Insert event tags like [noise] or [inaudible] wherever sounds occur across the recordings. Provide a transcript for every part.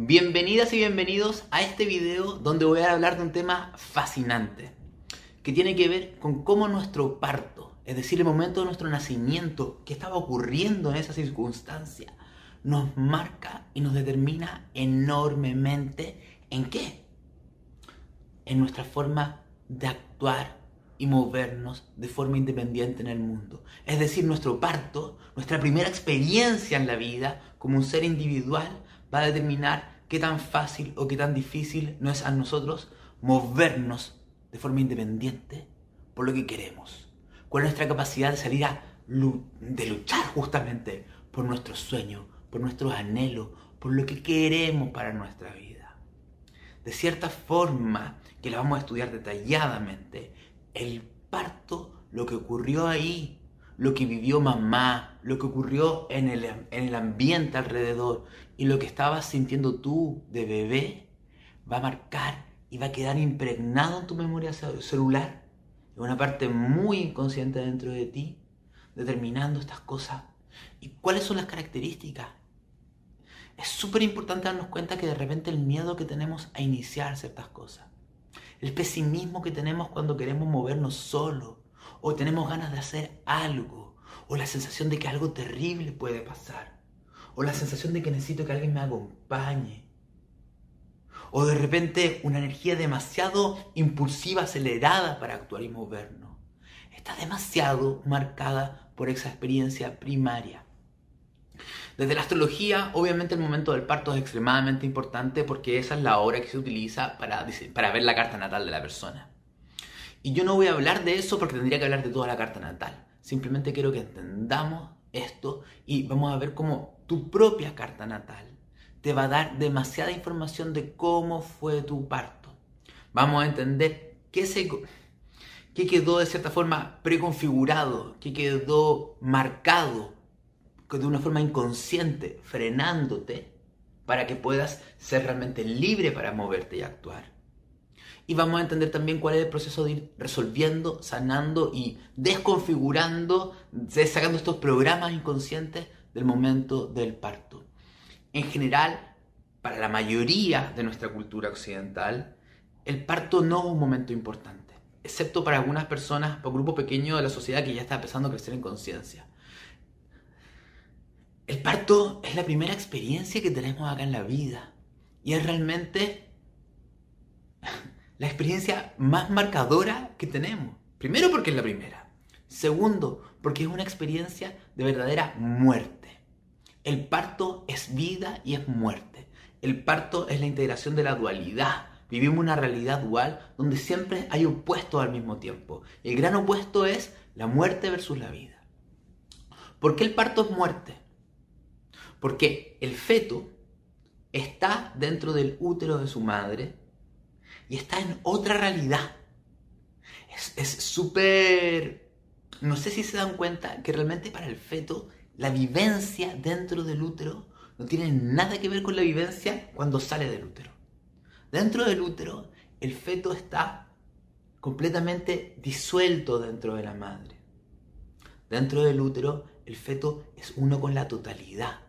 Bienvenidas y bienvenidos a este video donde voy a hablar de un tema fascinante que tiene que ver con cómo nuestro parto, es decir, el momento de nuestro nacimiento, que estaba ocurriendo en esa circunstancia, nos marca y nos determina enormemente en qué? En nuestra forma de actuar y movernos de forma independiente en el mundo. Es decir, nuestro parto, nuestra primera experiencia en la vida como un ser individual, va a determinar qué tan fácil o qué tan difícil no es a nosotros movernos de forma independiente por lo que queremos. Cuál es nuestra capacidad de salir a de luchar justamente por nuestros sueños, por nuestros anhelos, por lo que queremos para nuestra vida. De cierta forma, que la vamos a estudiar detalladamente, el parto, lo que ocurrió ahí, lo que vivió mamá, lo que ocurrió en el, en el ambiente alrededor y lo que estabas sintiendo tú de bebé, va a marcar y va a quedar impregnado en tu memoria celular, en una parte muy inconsciente dentro de ti, determinando estas cosas. ¿Y cuáles son las características? Es súper importante darnos cuenta que de repente el miedo que tenemos a iniciar ciertas cosas, el pesimismo que tenemos cuando queremos movernos solo, o tenemos ganas de hacer algo, o la sensación de que algo terrible puede pasar, o la sensación de que necesito que alguien me acompañe, o de repente una energía demasiado impulsiva, acelerada para actuar y movernos. Está demasiado marcada por esa experiencia primaria. Desde la astrología, obviamente el momento del parto es extremadamente importante porque esa es la hora que se utiliza para, para ver la carta natal de la persona. Y yo no voy a hablar de eso porque tendría que hablar de toda la carta natal. Simplemente quiero que entendamos esto y vamos a ver cómo tu propia carta natal te va a dar demasiada información de cómo fue tu parto. Vamos a entender qué, se, qué quedó de cierta forma preconfigurado, qué quedó marcado de una forma inconsciente, frenándote para que puedas ser realmente libre para moverte y actuar. Y vamos a entender también cuál es el proceso de ir resolviendo, sanando y desconfigurando, sacando estos programas inconscientes del momento del parto. En general, para la mayoría de nuestra cultura occidental, el parto no es un momento importante, excepto para algunas personas, para un grupo pequeño de la sociedad que ya está empezando a crecer en conciencia. El parto es la primera experiencia que tenemos acá en la vida y es realmente la experiencia más marcadora que tenemos. Primero porque es la primera. Segundo, porque es una experiencia de verdadera muerte. El parto es vida y es muerte. El parto es la integración de la dualidad. Vivimos una realidad dual donde siempre hay opuestos al mismo tiempo. El gran opuesto es la muerte versus la vida. ¿Por qué el parto es muerte? Porque el feto está dentro del útero de su madre y está en otra realidad. Es súper... no sé si se dan cuenta que realmente para el feto la vivencia dentro del útero no tiene nada que ver con la vivencia cuando sale del útero. Dentro del útero el feto está completamente disuelto dentro de la madre. Dentro del útero el feto es uno con la totalidad.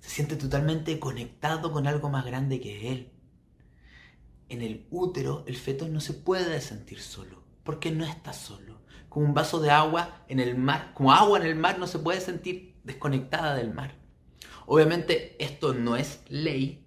Se siente totalmente conectado con algo más grande que él en el útero el feto no se puede sentir solo, porque no está solo. Como un vaso de agua en el mar, como agua en el mar no se puede sentir desconectada del mar. Obviamente esto no es ley,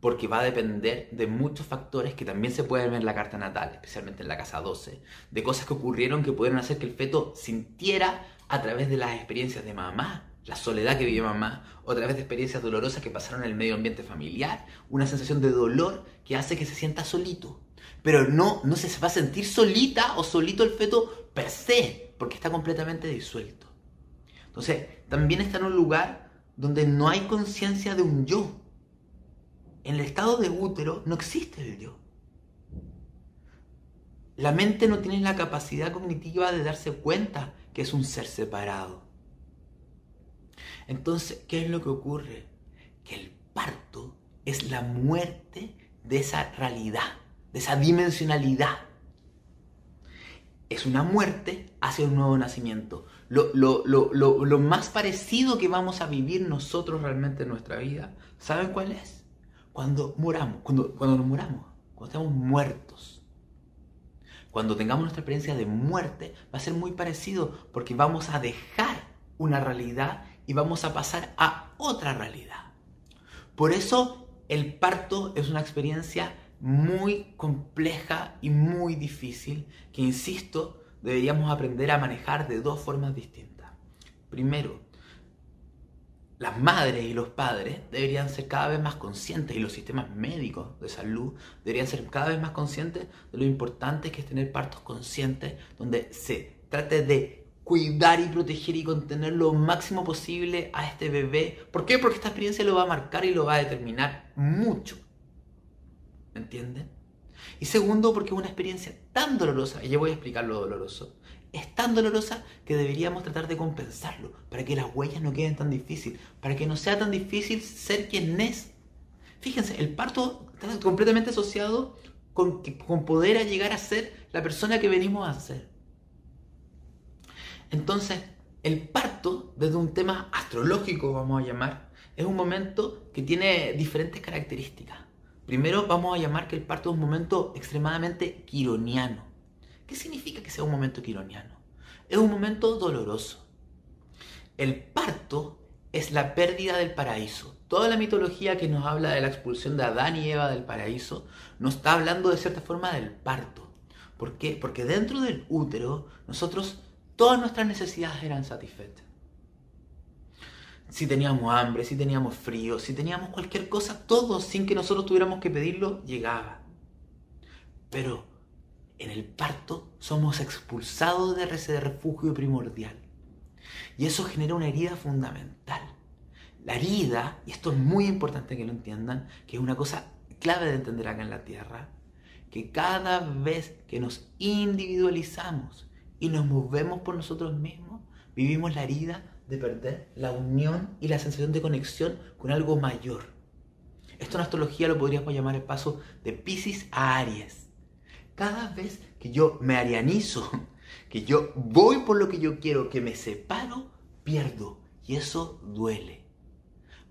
porque va a depender de muchos factores que también se pueden ver en la carta natal, especialmente en la casa 12, de cosas que ocurrieron que pudieron hacer que el feto sintiera a través de las experiencias de mamá, la soledad que vivió mamá, o a través de experiencias dolorosas que pasaron en el medio ambiente familiar, una sensación de dolor que hace que se sienta solito. Pero no, no se va a sentir solita o solito el feto per se, porque está completamente disuelto. Entonces, también está en un lugar donde no hay conciencia de un yo. En el estado de útero no existe el yo. La mente no tiene la capacidad cognitiva de darse cuenta que es un ser separado. Entonces, ¿qué es lo que ocurre? Que el parto es la muerte de esa realidad, de esa dimensionalidad. Es una muerte hacia un nuevo nacimiento. Lo, lo, más parecido que vamos a vivir nosotros realmente en nuestra vida, ¿saben cuál es? cuando muramos, cuando, cuando nos muramos, cuando estamos muertos. Cuando tengamos nuestra experiencia de muerte, va a ser muy parecido porque vamos a dejar una realidad y vamos a pasar a otra realidad. Por eso el parto es una experiencia muy compleja y muy difícil que, insisto, deberíamos aprender a manejar de dos formas distintas. Primero, las madres y los padres deberían ser cada vez más conscientes y los sistemas médicos de salud deberían ser cada vez más conscientes de lo importante que es tener partos conscientes donde se trate de cuidar y proteger y contener lo máximo posible a este bebé. ¿Por qué? Porque esta experiencia lo va a marcar y lo va a determinar mucho. ¿Me entienden? Y segundo, porque es una experiencia tan dolorosa, y ya voy a explicar lo doloroso, es tan dolorosa que deberíamos tratar de compensarlo, para que las huellas no queden tan difíciles, para que no sea tan difícil ser quien es. Fíjense, el parto está completamente asociado con, con poder llegar a ser la persona que venimos a ser. Entonces, el parto, desde un tema astrológico, vamos a llamar, es un momento que tiene diferentes características. Primero vamos a llamar que el parto es un momento extremadamente quironiano. ¿Qué significa que sea un momento quironiano? Es un momento doloroso. El parto es la pérdida del paraíso. Toda la mitología que nos habla de la expulsión de Adán y Eva del paraíso nos está hablando de cierta forma del parto. ¿Por qué? Porque dentro del útero nosotros todas nuestras necesidades eran satisfechas si teníamos hambre, si teníamos frío, si teníamos cualquier cosa, todo sin que nosotros tuviéramos que pedirlo, llegaba. Pero en el parto somos expulsados de ese refugio primordial. Y eso genera una herida fundamental. La herida, y esto es muy importante que lo entiendan, que es una cosa clave de entender acá en la Tierra, que cada vez que nos individualizamos y nos movemos por nosotros mismos, vivimos la herida de perder la unión y la sensación de conexión con algo mayor. Esto en astrología lo podríamos llamar el paso de Pisces a Aries. Cada vez que yo me arianizo, [laughs] que yo voy por lo que yo quiero, que me separo, pierdo. Y eso duele.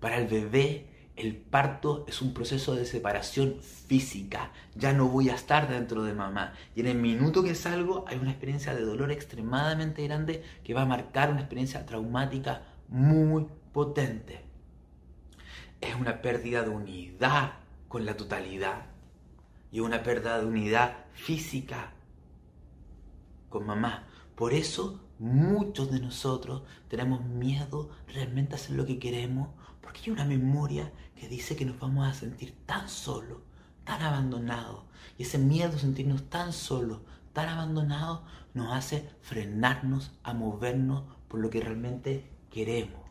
Para el bebé el parto es un proceso de separación física. Ya no voy a estar dentro de mamá. Y en el minuto que salgo hay una experiencia de dolor extremadamente grande que va a marcar una experiencia traumática muy potente. Es una pérdida de unidad con la totalidad. Y una pérdida de unidad física con mamá. Por eso muchos de nosotros tenemos miedo realmente a hacer lo que queremos porque hay una memoria que dice que nos vamos a sentir tan solos, tan abandonados. Y ese miedo a sentirnos tan solos, tan abandonados, nos hace frenarnos a movernos por lo que realmente queremos.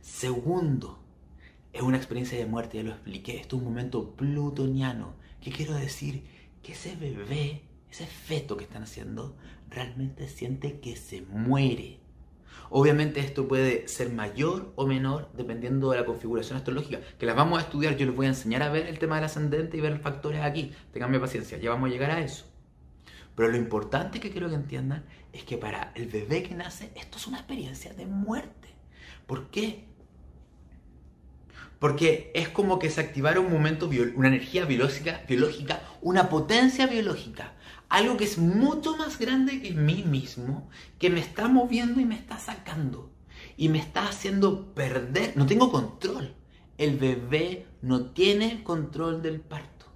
Segundo, es una experiencia de muerte, ya lo expliqué. Esto es un momento plutoniano. ¿Qué quiero decir? Que ese bebé, ese feto que están haciendo, realmente siente que se muere Obviamente esto puede ser mayor o menor dependiendo de la configuración astrológica, que las vamos a estudiar, yo les voy a enseñar a ver el tema del ascendente y ver los factores aquí. Tenganme paciencia, ya vamos a llegar a eso. Pero lo importante que quiero que entiendan es que para el bebé que nace, esto es una experiencia de muerte. ¿Por qué? Porque es como que se activara un momento, una energía biológica, biológica, una potencia biológica algo que es mucho más grande que mí mismo, que me está moviendo y me está sacando. Y me está haciendo perder, no tengo control. El bebé no tiene control del parto.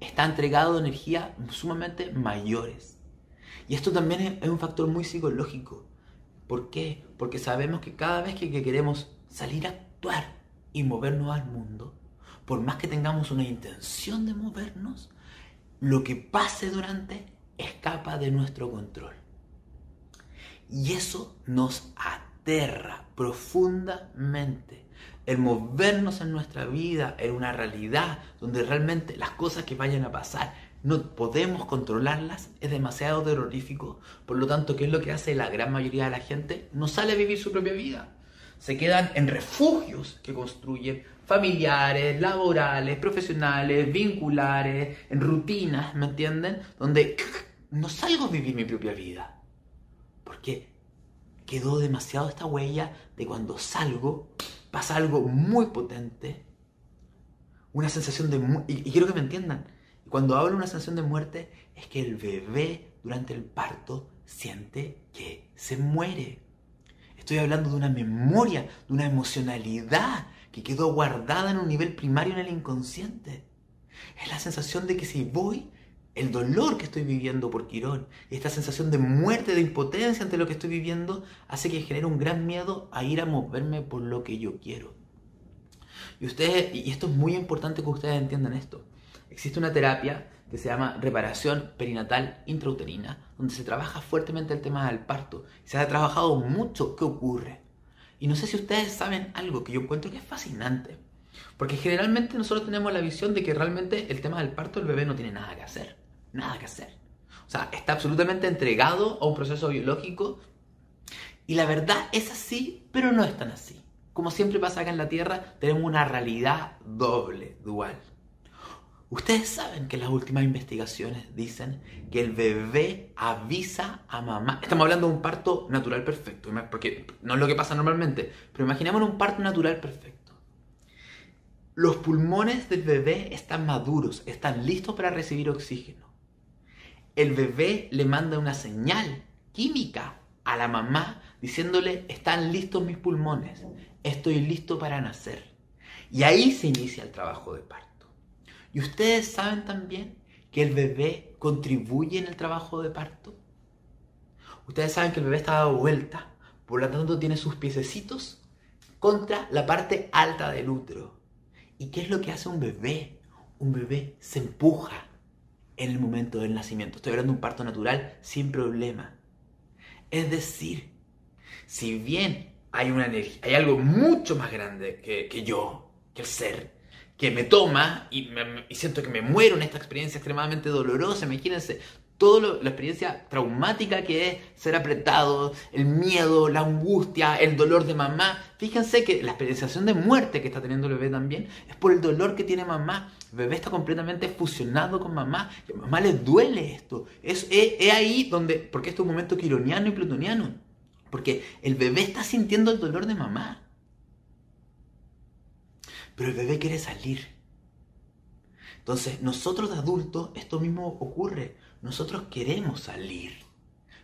Está entregado de energías sumamente mayores. Y esto también es un factor muy psicológico. ¿Por qué? Porque sabemos que cada vez que queremos salir a actuar y movernos al mundo, por más que tengamos una intención de movernos, lo que pase durante escapa de nuestro control. Y eso nos aterra profundamente. El movernos en nuestra vida en una realidad donde realmente las cosas que vayan a pasar no podemos controlarlas es demasiado terrorífico. Por lo tanto, ¿qué es lo que hace la gran mayoría de la gente? No sale a vivir su propia vida. Se quedan en refugios que construyen familiares, laborales, profesionales, vinculares, en rutinas, ¿me entienden? Donde no salgo a vivir mi propia vida. Porque quedó demasiado esta huella de cuando salgo, pasa algo muy potente, una sensación de... Y, y quiero que me entiendan, cuando hablo de una sensación de muerte es que el bebé durante el parto siente que se muere. Estoy hablando de una memoria, de una emocionalidad que quedó guardada en un nivel primario en el inconsciente. Es la sensación de que si voy, el dolor que estoy viviendo por Quirón, esta sensación de muerte, de impotencia ante lo que estoy viviendo, hace que genere un gran miedo a ir a moverme por lo que yo quiero. Y ustedes, y esto es muy importante que ustedes entiendan esto. Existe una terapia que se llama reparación perinatal intrauterina, donde se trabaja fuertemente el tema del parto. Se ha trabajado mucho qué ocurre. Y no sé si ustedes saben algo que yo encuentro que es fascinante. Porque generalmente nosotros tenemos la visión de que realmente el tema del parto el bebé no tiene nada que hacer. Nada que hacer. O sea, está absolutamente entregado a un proceso biológico. Y la verdad es así, pero no es tan así. Como siempre pasa acá en la Tierra, tenemos una realidad doble, dual. Ustedes saben que las últimas investigaciones dicen que el bebé avisa a mamá. Estamos hablando de un parto natural perfecto, porque no es lo que pasa normalmente, pero imaginemos un parto natural perfecto. Los pulmones del bebé están maduros, están listos para recibir oxígeno. El bebé le manda una señal química a la mamá diciéndole, están listos mis pulmones, estoy listo para nacer. Y ahí se inicia el trabajo de parto. Y ustedes saben también que el bebé contribuye en el trabajo de parto. Ustedes saben que el bebé está dado vuelta, por lo tanto tiene sus piececitos contra la parte alta del útero. ¿Y qué es lo que hace un bebé? Un bebé se empuja en el momento del nacimiento. Estoy hablando de un parto natural sin problema. Es decir, si bien hay una energía, hay algo mucho más grande que, yo, que el ser, que me toma y, siento que me muero en esta experiencia extremadamente dolorosa. Imagínense toda la experiencia traumática que es ser apretado, el miedo, la angustia, el dolor de mamá. Fíjense que la experienciación de muerte que está teniendo el bebé también es por el dolor que tiene mamá. El bebé está completamente fusionado con mamá. A mamá le duele esto. Es, es, ahí donde, porque esto es un momento quironiano y plutoniano. Porque el bebé está sintiendo el dolor de mamá. Pero el bebé quiere salir. Entonces, nosotros de adultos, esto mismo ocurre. Nosotros queremos salir.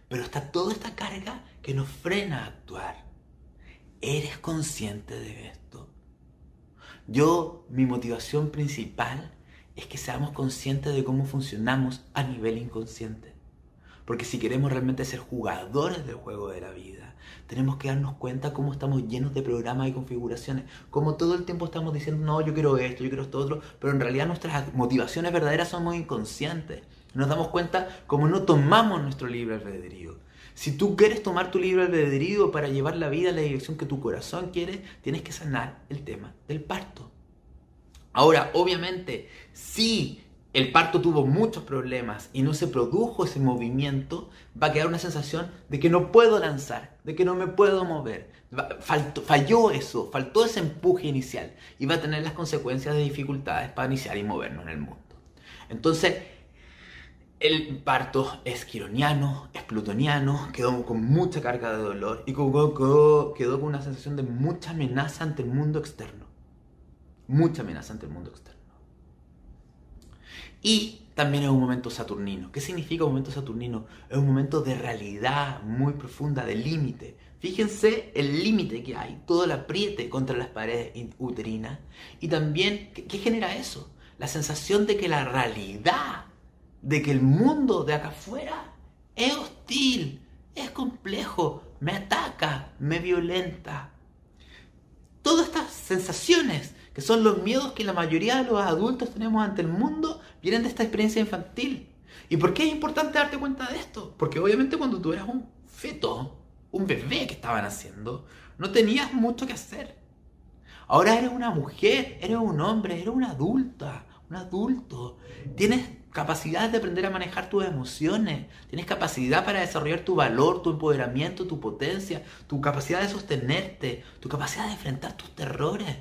Pero está toda esta carga que nos frena a actuar. ¿Eres consciente de esto? Yo, mi motivación principal es que seamos conscientes de cómo funcionamos a nivel inconsciente. Porque si queremos realmente ser jugadores del juego de la vida, tenemos que darnos cuenta cómo estamos llenos de programas y configuraciones, como todo el tiempo estamos diciendo, no, yo quiero esto, yo quiero esto otro, pero en realidad nuestras motivaciones verdaderas son muy inconscientes. Nos damos cuenta cómo no tomamos nuestro libre albedrío. Si tú quieres tomar tu libre albedrío para llevar la vida en la dirección que tu corazón quiere, tienes que sanar el tema del parto. Ahora, obviamente, si el parto tuvo muchos problemas y no se produjo ese movimiento, va a quedar una sensación de que no puedo lanzar, de que no me puedo mover. falló eso, faltó ese empuje inicial y va a tener las consecuencias de dificultades para iniciar y movernos en el mundo. Entonces, el parto es quironiano, es plutoniano, quedó con mucha carga de dolor y quedó, quedó con una sensación de mucha amenaza ante el mundo externo. Mucha amenaza ante el mundo externo. Y también es un momento saturnino. ¿Qué significa un momento saturnino? Es un momento de realidad muy profunda, de límite. Fíjense el límite que hay, todo el apriete contra las paredes uterinas. Y también, ¿qué, genera eso? La sensación de que la realidad, de que el mundo de acá afuera es hostil, es complejo, me ataca, me violenta. Todas estas sensaciones que son los miedos que la mayoría de los adultos tenemos ante el mundo, vienen de esta experiencia infantil. ¿Y por qué es importante darte cuenta de esto? Porque obviamente cuando tú eras un feto, un bebé que estaban haciendo, no tenías mucho que hacer. Ahora eres una mujer, eres un hombre, eres una adulta, un adulto. Tienes capacidad de aprender a manejar tus emociones, tienes capacidad para desarrollar tu valor, tu empoderamiento, tu potencia, tu capacidad de sostenerte, tu capacidad de enfrentar tus terrores.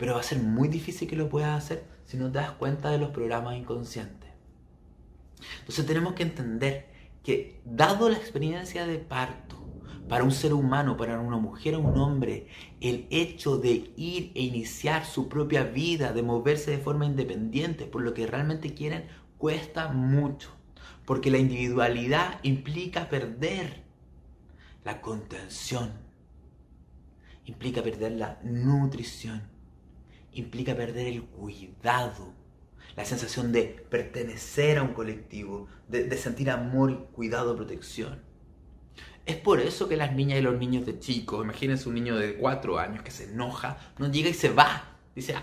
Pero va a ser muy difícil que lo puedas hacer si no te das cuenta de los programas inconscientes. Entonces tenemos que entender que dado la experiencia de parto, para un ser humano, para una mujer o un hombre, el hecho de ir e iniciar su propia vida, de moverse de forma independiente por lo que realmente quieren, cuesta mucho. Porque la individualidad implica perder la contención, implica perder la nutrición, implica perder el cuidado, la sensación de pertenecer a un colectivo, de, de sentir amor, cuidado, protección. Es por eso que las niñas y los niños de chicos, imagínense un niño de cuatro años que se enoja, no llega y se va. Dice,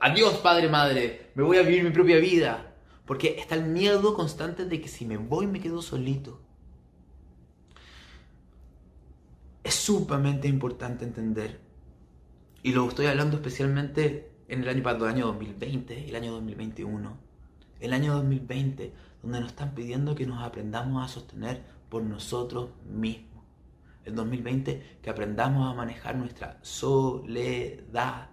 adiós padre, madre, me voy a vivir mi propia vida. Porque está el miedo constante de que si me voy me quedo solito. Es sumamente importante entender, y lo estoy hablando especialmente en el año, el año 2020, el año 2021, el año 2020, donde nos están pidiendo que nos aprendamos a sostener por nosotros mismos. El 2020 que aprendamos a manejar nuestra soledad,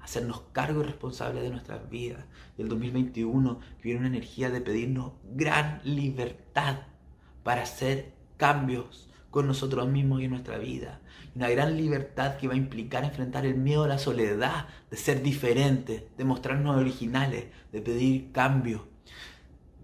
hacernos cargo y responsables de nuestras vidas. Y el 2021 que viene una energía de pedirnos gran libertad para hacer cambios con nosotros mismos y en nuestra vida. Una gran libertad que va a implicar enfrentar el miedo a la soledad, de ser diferentes, de mostrarnos originales, de pedir cambios,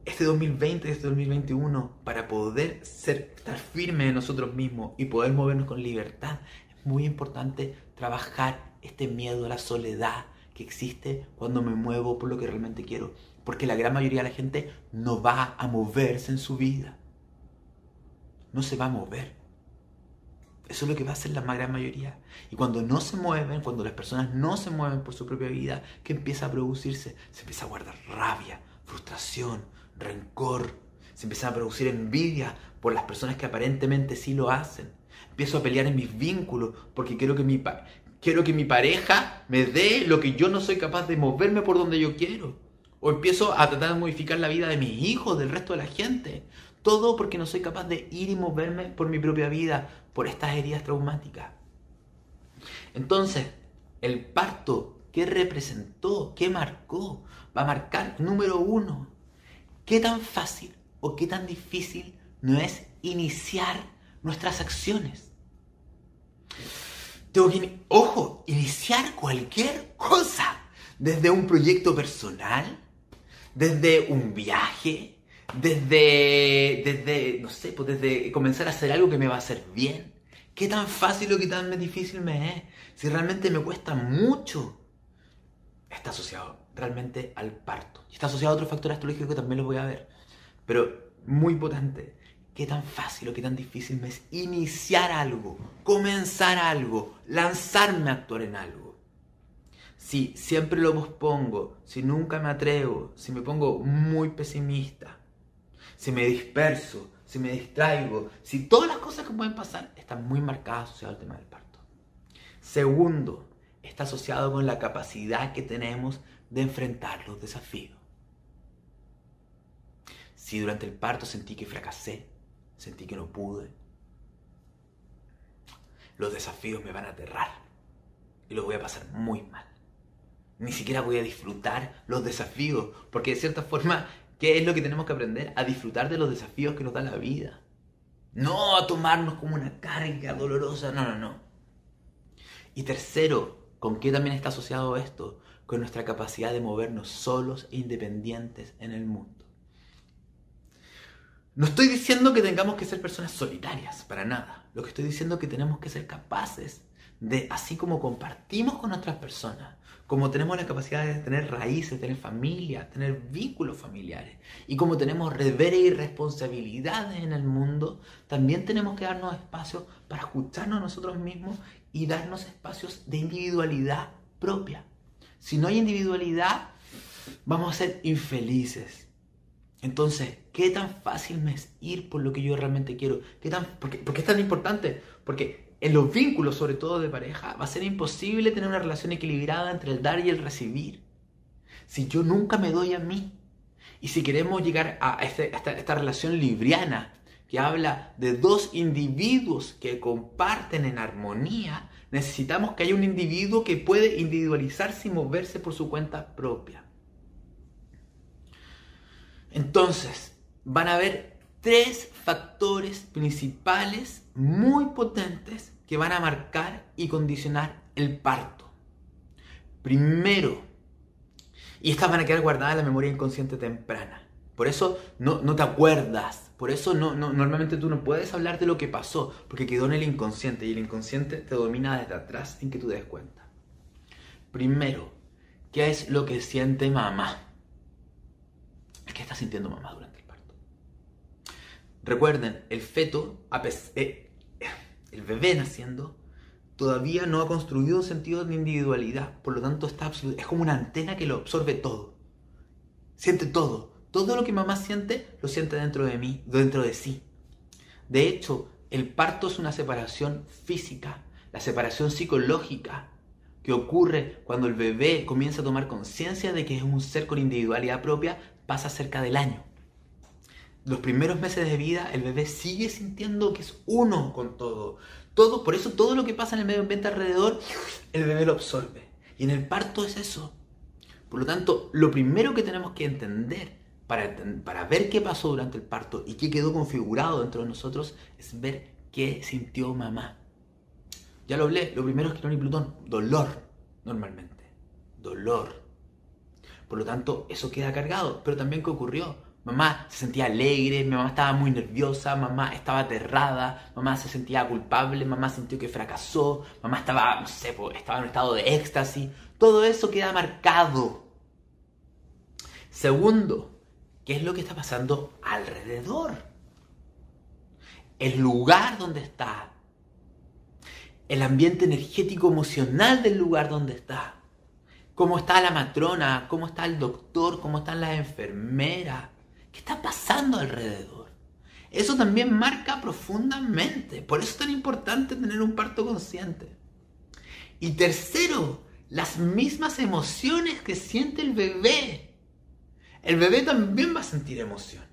este 2020, este 2021, para poder ser, estar firmes en nosotros mismos y poder movernos con libertad, es muy importante trabajar este miedo a la soledad que existe cuando me muevo por lo que realmente quiero. Porque la gran mayoría de la gente no va a moverse en su vida. No se va a mover. Eso es lo que va a hacer la gran mayoría. Y cuando no se mueven, cuando las personas no se mueven por su propia vida, ¿qué empieza a producirse? Se empieza a guardar rabia, frustración, rencor, se empieza a producir envidia por las personas que aparentemente sí lo hacen. Empiezo a pelear en mis vínculos porque quiero que mi, quiero que mi pareja me dé lo que yo no soy capaz de moverme por donde yo quiero. O empiezo a tratar de modificar la vida de mis hijos, del resto de la gente. Todo porque no soy capaz de ir y moverme por mi propia vida, por estas heridas traumáticas. Entonces, el parto, ¿qué representó? ¿Qué marcó? Va a marcar, número uno, ¿Qué tan fácil o qué tan difícil no es iniciar nuestras acciones? Tengo que, ojo, iniciar cualquier cosa, desde un proyecto personal, desde un viaje, desde, desde, no sé, pues desde comenzar a hacer algo que me va a hacer bien. ¿Qué tan fácil o qué tan difícil me es? Si realmente me cuesta mucho, está asociado realmente al parto. Y está asociado a otros factores astrológicos que también los voy a ver. Pero muy potente. Qué tan fácil o qué tan difícil me es iniciar algo, comenzar algo, lanzarme a actuar en algo. Si siempre lo pospongo, si nunca me atrevo, si me pongo muy pesimista, si me disperso, si me distraigo, si todas las cosas que pueden pasar están muy marcadas asociadas al tema del parto. Segundo, está asociado con la capacidad que tenemos de enfrentar los desafíos. Si durante el parto sentí que fracasé, sentí que no pude, los desafíos me van a aterrar y los voy a pasar muy mal. Ni siquiera voy a disfrutar los desafíos, porque de cierta forma, ¿qué es lo que tenemos que aprender? A disfrutar de los desafíos que nos da la vida. No a tomarnos como una carga dolorosa, no, no, no. Y tercero, ¿con qué también está asociado esto? con nuestra capacidad de movernos solos e independientes en el mundo. No estoy diciendo que tengamos que ser personas solitarias, para nada. Lo que estoy diciendo es que tenemos que ser capaces de, así como compartimos con otras personas, como tenemos la capacidad de tener raíces, tener familia, tener vínculos familiares, y como tenemos deberes y responsabilidades en el mundo, también tenemos que darnos espacios para escucharnos a nosotros mismos y darnos espacios de individualidad propia. Si no hay individualidad, vamos a ser infelices. Entonces, ¿qué tan fácil me es ir por lo que yo realmente quiero? ¿Qué tan, por, qué, es tan importante? Porque en los vínculos, sobre todo de pareja, va a ser imposible tener una relación equilibrada entre el dar y el recibir. Si yo nunca me doy a mí. Y si queremos llegar a este, esta, relación libriana, que habla de dos individuos que comparten en armonía, necesitamos que haya un individuo que puede individualizarse y moverse por su cuenta propia. Entonces, van a haber tres factores principales muy potentes que van a marcar y condicionar el parto. Primero, y estas van a quedar guardadas en la memoria inconsciente temprana. Por eso no, no te acuerdas. Por eso no, no, normalmente tú no puedes hablar de lo que pasó, porque quedó en el inconsciente y el inconsciente te domina desde atrás sin que tú des cuenta. Primero, ¿qué es lo que siente mamá? ¿Qué está sintiendo mamá durante? Recuerden, el feto, eh, el bebé naciendo, todavía no ha construido un sentido de individualidad. Por lo tanto, está es como una antena que lo absorbe todo. Siente todo. Todo lo que mamá siente, lo siente dentro de mí, dentro de sí. De hecho, el parto es una separación física, la separación psicológica que ocurre cuando el bebé comienza a tomar conciencia de que es un ser con individualidad propia, pasa cerca del año. Los primeros meses de vida, el bebé sigue sintiendo que es uno con todo. Todo, por eso todo lo que pasa en el medio ambiente alrededor, el bebé lo absorbe. Y en el parto es eso. Por lo tanto, lo primero que tenemos que entender para, para ver qué pasó durante el parto y qué quedó configurado dentro de nosotros es ver qué sintió mamá. Ya lo hablé, lo primero es Quirón y Plutón, dolor, normalmente. Dolor. Por lo tanto, eso queda cargado. Pero también, ¿qué ocurrió? Mamá se sentía alegre, mi mamá estaba muy nerviosa, mamá estaba aterrada, mamá se sentía culpable, mamá sintió que fracasó, mamá estaba, no sé, estaba en un estado de éxtasis. Todo eso queda marcado. Segundo, ¿qué es lo que está pasando alrededor? El lugar donde está. El ambiente energético emocional del lugar donde está. Cómo está la matrona, cómo está el doctor, cómo están las enfermeras ¿Qué está pasando alrededor? Eso también marca profundamente. Por eso es tan importante tener un parto consciente. Y tercero, las mismas emociones que siente el bebé. El bebé también va a sentir emociones.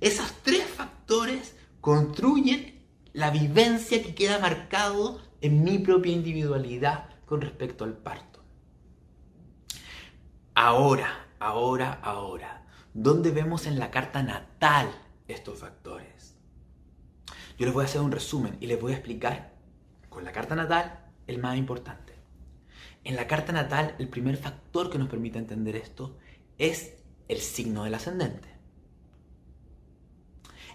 Esos tres factores construyen la vivencia que queda marcado en mi propia individualidad con respecto al parto. Ahora, ahora, ahora ¿Dónde vemos en la carta natal estos factores? Yo les voy a hacer un resumen y les voy a explicar con la carta natal el más importante. En la carta natal, el primer factor que nos permite entender esto es el signo del ascendente.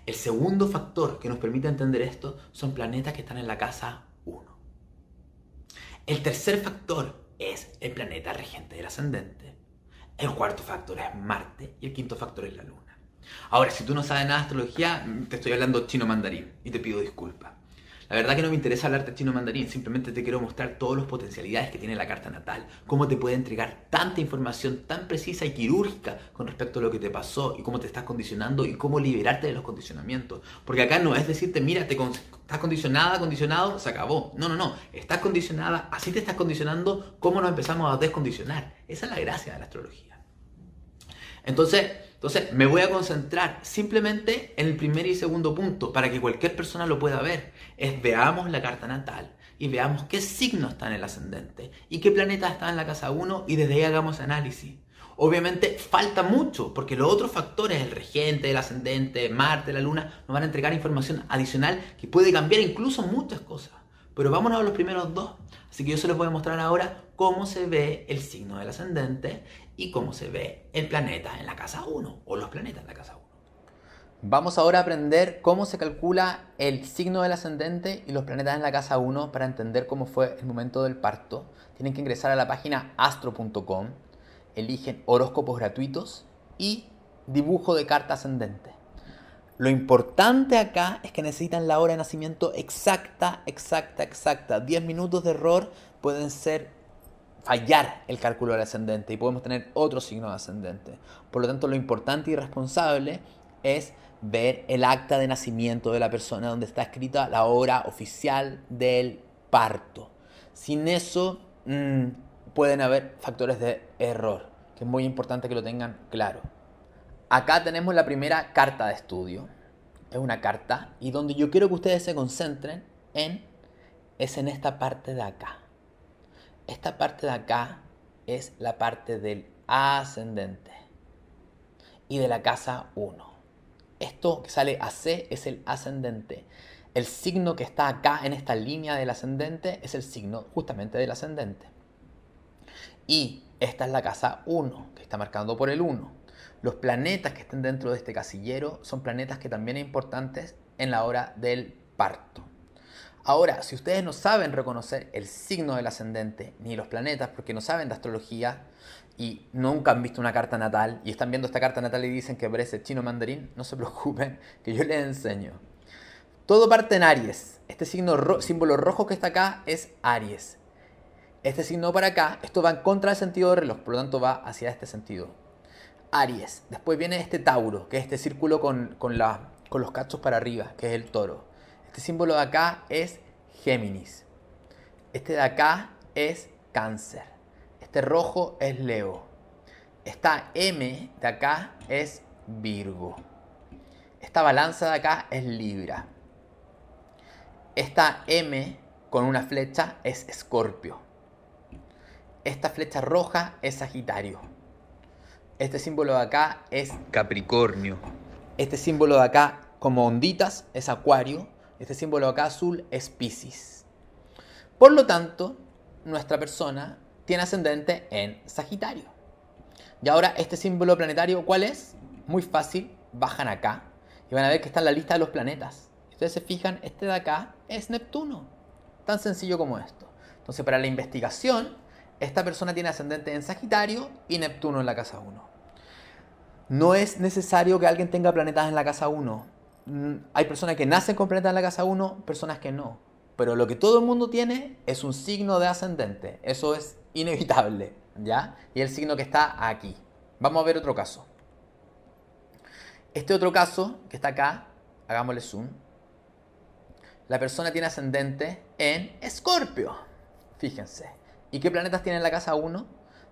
El segundo factor que nos permite entender esto son planetas que están en la casa 1. El tercer factor es el planeta regente del ascendente. El cuarto factor es Marte y el quinto factor es la Luna. Ahora, si tú no sabes nada de astrología, te estoy hablando chino mandarín y te pido disculpas. La verdad que no me interesa hablarte chino mandarín, simplemente te quiero mostrar todas las potencialidades que tiene la carta natal, cómo te puede entregar tanta información tan precisa y quirúrgica con respecto a lo que te pasó y cómo te estás condicionando y cómo liberarte de los condicionamientos. Porque acá no es decirte, mira, te estás condicionada, condicionado, se acabó. No, no, no, estás condicionada, así te estás condicionando, ¿cómo nos empezamos a descondicionar? Esa es la gracia de la astrología. Entonces, entonces, me voy a concentrar simplemente en el primer y segundo punto para que cualquier persona lo pueda ver. Es veamos la carta natal y veamos qué signo está en el ascendente y qué planeta está en la casa 1 y desde ahí hagamos análisis. Obviamente falta mucho porque los otros factores, el regente, el ascendente, Marte, la luna, nos van a entregar información adicional que puede cambiar incluso muchas cosas. Pero vámonos a los primeros dos. Así que yo se los voy a mostrar ahora cómo se ve el signo del ascendente y cómo se ve el planeta en la casa 1 o los planetas en la casa 1. Vamos ahora a aprender cómo se calcula el signo del ascendente y los planetas en la casa 1 para entender cómo fue el momento del parto. Tienen que ingresar a la página astro.com, eligen horóscopos gratuitos y dibujo de carta ascendente. Lo importante acá es que necesitan la hora de nacimiento exacta, exacta, exacta. 10 minutos de error pueden ser fallar el cálculo del ascendente y podemos tener otro signo de ascendente. Por lo tanto, lo importante y responsable es ver el acta de nacimiento de la persona donde está escrita la hora oficial del parto. Sin eso mm, pueden haber factores de error, que es muy importante que lo tengan claro. Acá tenemos la primera carta de estudio. Es una carta y donde yo quiero que ustedes se concentren en es en esta parte de acá. Esta parte de acá es la parte del ascendente y de la casa 1. Esto que sale AC es el ascendente. El signo que está acá en esta línea del ascendente es el signo justamente del ascendente. Y esta es la casa 1, que está marcando por el 1. Los planetas que estén dentro de este casillero son planetas que también son importantes en la hora del parto. Ahora, si ustedes no saben reconocer el signo del ascendente ni los planetas porque no saben de astrología y nunca han visto una carta natal y están viendo esta carta natal y dicen que parece chino mandarín, no se [laughs] preocupen, que yo les enseño. Todo parte en Aries. Este signo símbolo rojo que está acá es Aries. Este signo para acá, esto va en contra del sentido del reloj, por lo tanto va hacia este sentido. Aries. Después viene este Tauro, que es este círculo con, con, los cachos para arriba, que es el toro. Este símbolo de acá es Géminis. Este de acá es Cáncer. Este rojo es Leo. Esta M de acá es Virgo. Esta balanza de acá es Libra. Esta M con una flecha es Escorpio. Esta flecha roja es Sagitario. Este símbolo de acá es Capricornio. Este símbolo de acá como onditas es Acuario. Este símbolo acá azul es Piscis. Por lo tanto, nuestra persona tiene ascendente en Sagitario. Y ahora este símbolo planetario, ¿cuál es? Muy fácil, bajan acá y van a ver que está en la lista de los planetas. ustedes se fijan, este de acá es Neptuno. Tan sencillo como esto. Entonces, para la investigación, esta persona tiene ascendente en Sagitario y Neptuno en la casa 1. No es necesario que alguien tenga planetas en la casa 1. Mm, hay personas que nacen con planetas en la casa 1, personas que no. Pero lo que todo el mundo tiene es un signo de ascendente. Eso es inevitable, ¿ya? Y el signo que está aquí. Vamos a ver otro caso. Este otro caso que está acá, hagámosle zoom. La persona tiene ascendente en Escorpio. Fíjense. ¿Y qué planetas tiene en la casa 1?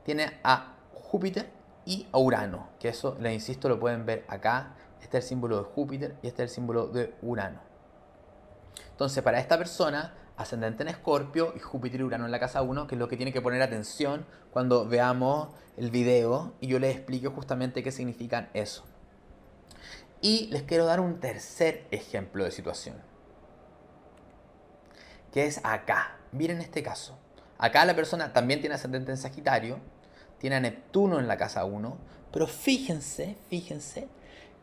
Tiene a Júpiter y a Urano, que eso, les insisto, lo pueden ver acá. Este es el símbolo de Júpiter y este es el símbolo de Urano. Entonces, para esta persona, ascendente en Escorpio y Júpiter y Urano en la casa 1, que es lo que tiene que poner atención cuando veamos el video y yo les explique justamente qué significan eso. Y les quiero dar un tercer ejemplo de situación, que es acá. Miren este caso. Acá la persona también tiene ascendente en Sagitario, tiene a Neptuno en la casa 1, pero fíjense, fíjense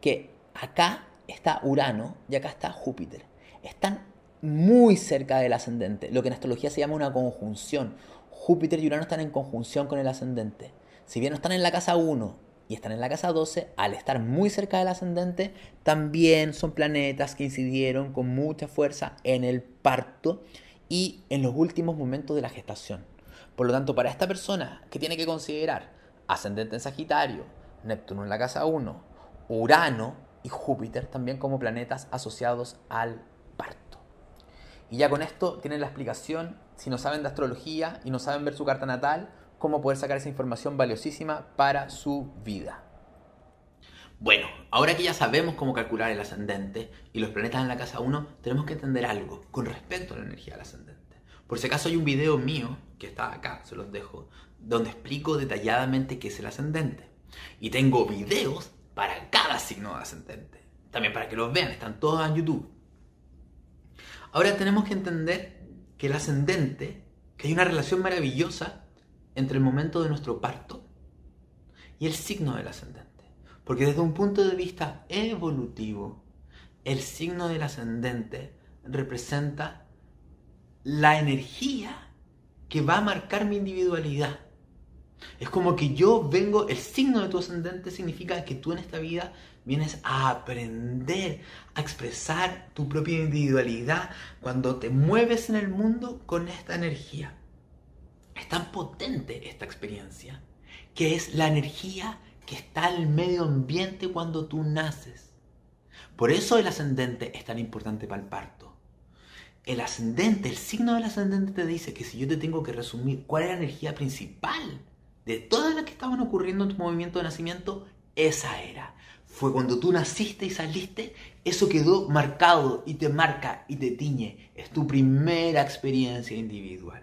que acá está Urano y acá está Júpiter. Están muy cerca del ascendente, lo que en astrología se llama una conjunción. Júpiter y Urano están en conjunción con el ascendente. Si bien no están en la casa 1 y están en la casa 12, al estar muy cerca del ascendente, también son planetas que incidieron con mucha fuerza en el parto y en los últimos momentos de la gestación. Por lo tanto, para esta persona que tiene que considerar ascendente en Sagitario, Neptuno en la casa 1, Urano y Júpiter también como planetas asociados al parto. Y ya con esto tienen la explicación, si no saben de astrología y no saben ver su carta natal, cómo poder sacar esa información valiosísima para su vida. Bueno, ahora que ya sabemos cómo calcular el ascendente y los planetas en la casa 1, tenemos que entender algo con respecto a la energía del ascendente. Por si acaso hay un video mío, que está acá, se los dejo, donde explico detalladamente qué es el ascendente. Y tengo videos signo de ascendente. También para que los vean, están todos en YouTube. Ahora tenemos que entender que el ascendente, que hay una relación maravillosa entre el momento de nuestro parto y el signo del ascendente. Porque desde un punto de vista evolutivo, el signo del ascendente representa la energía que va a marcar mi individualidad. Es como que yo vengo, el signo de tu ascendente significa que tú en esta vida vienes a aprender a expresar tu propia individualidad cuando te mueves en el mundo con esta energía. Es tan potente esta experiencia que es la energía que está el medio ambiente cuando tú naces. Por eso el ascendente es tan importante para el parto. El ascendente, el signo del ascendente te dice que si yo te tengo que resumir cuál es la energía principal de todas las que estaban ocurriendo en tu movimiento de nacimiento, esa era. Fue cuando tú naciste y saliste, eso quedó marcado y te marca y te tiñe. Es tu primera experiencia individual.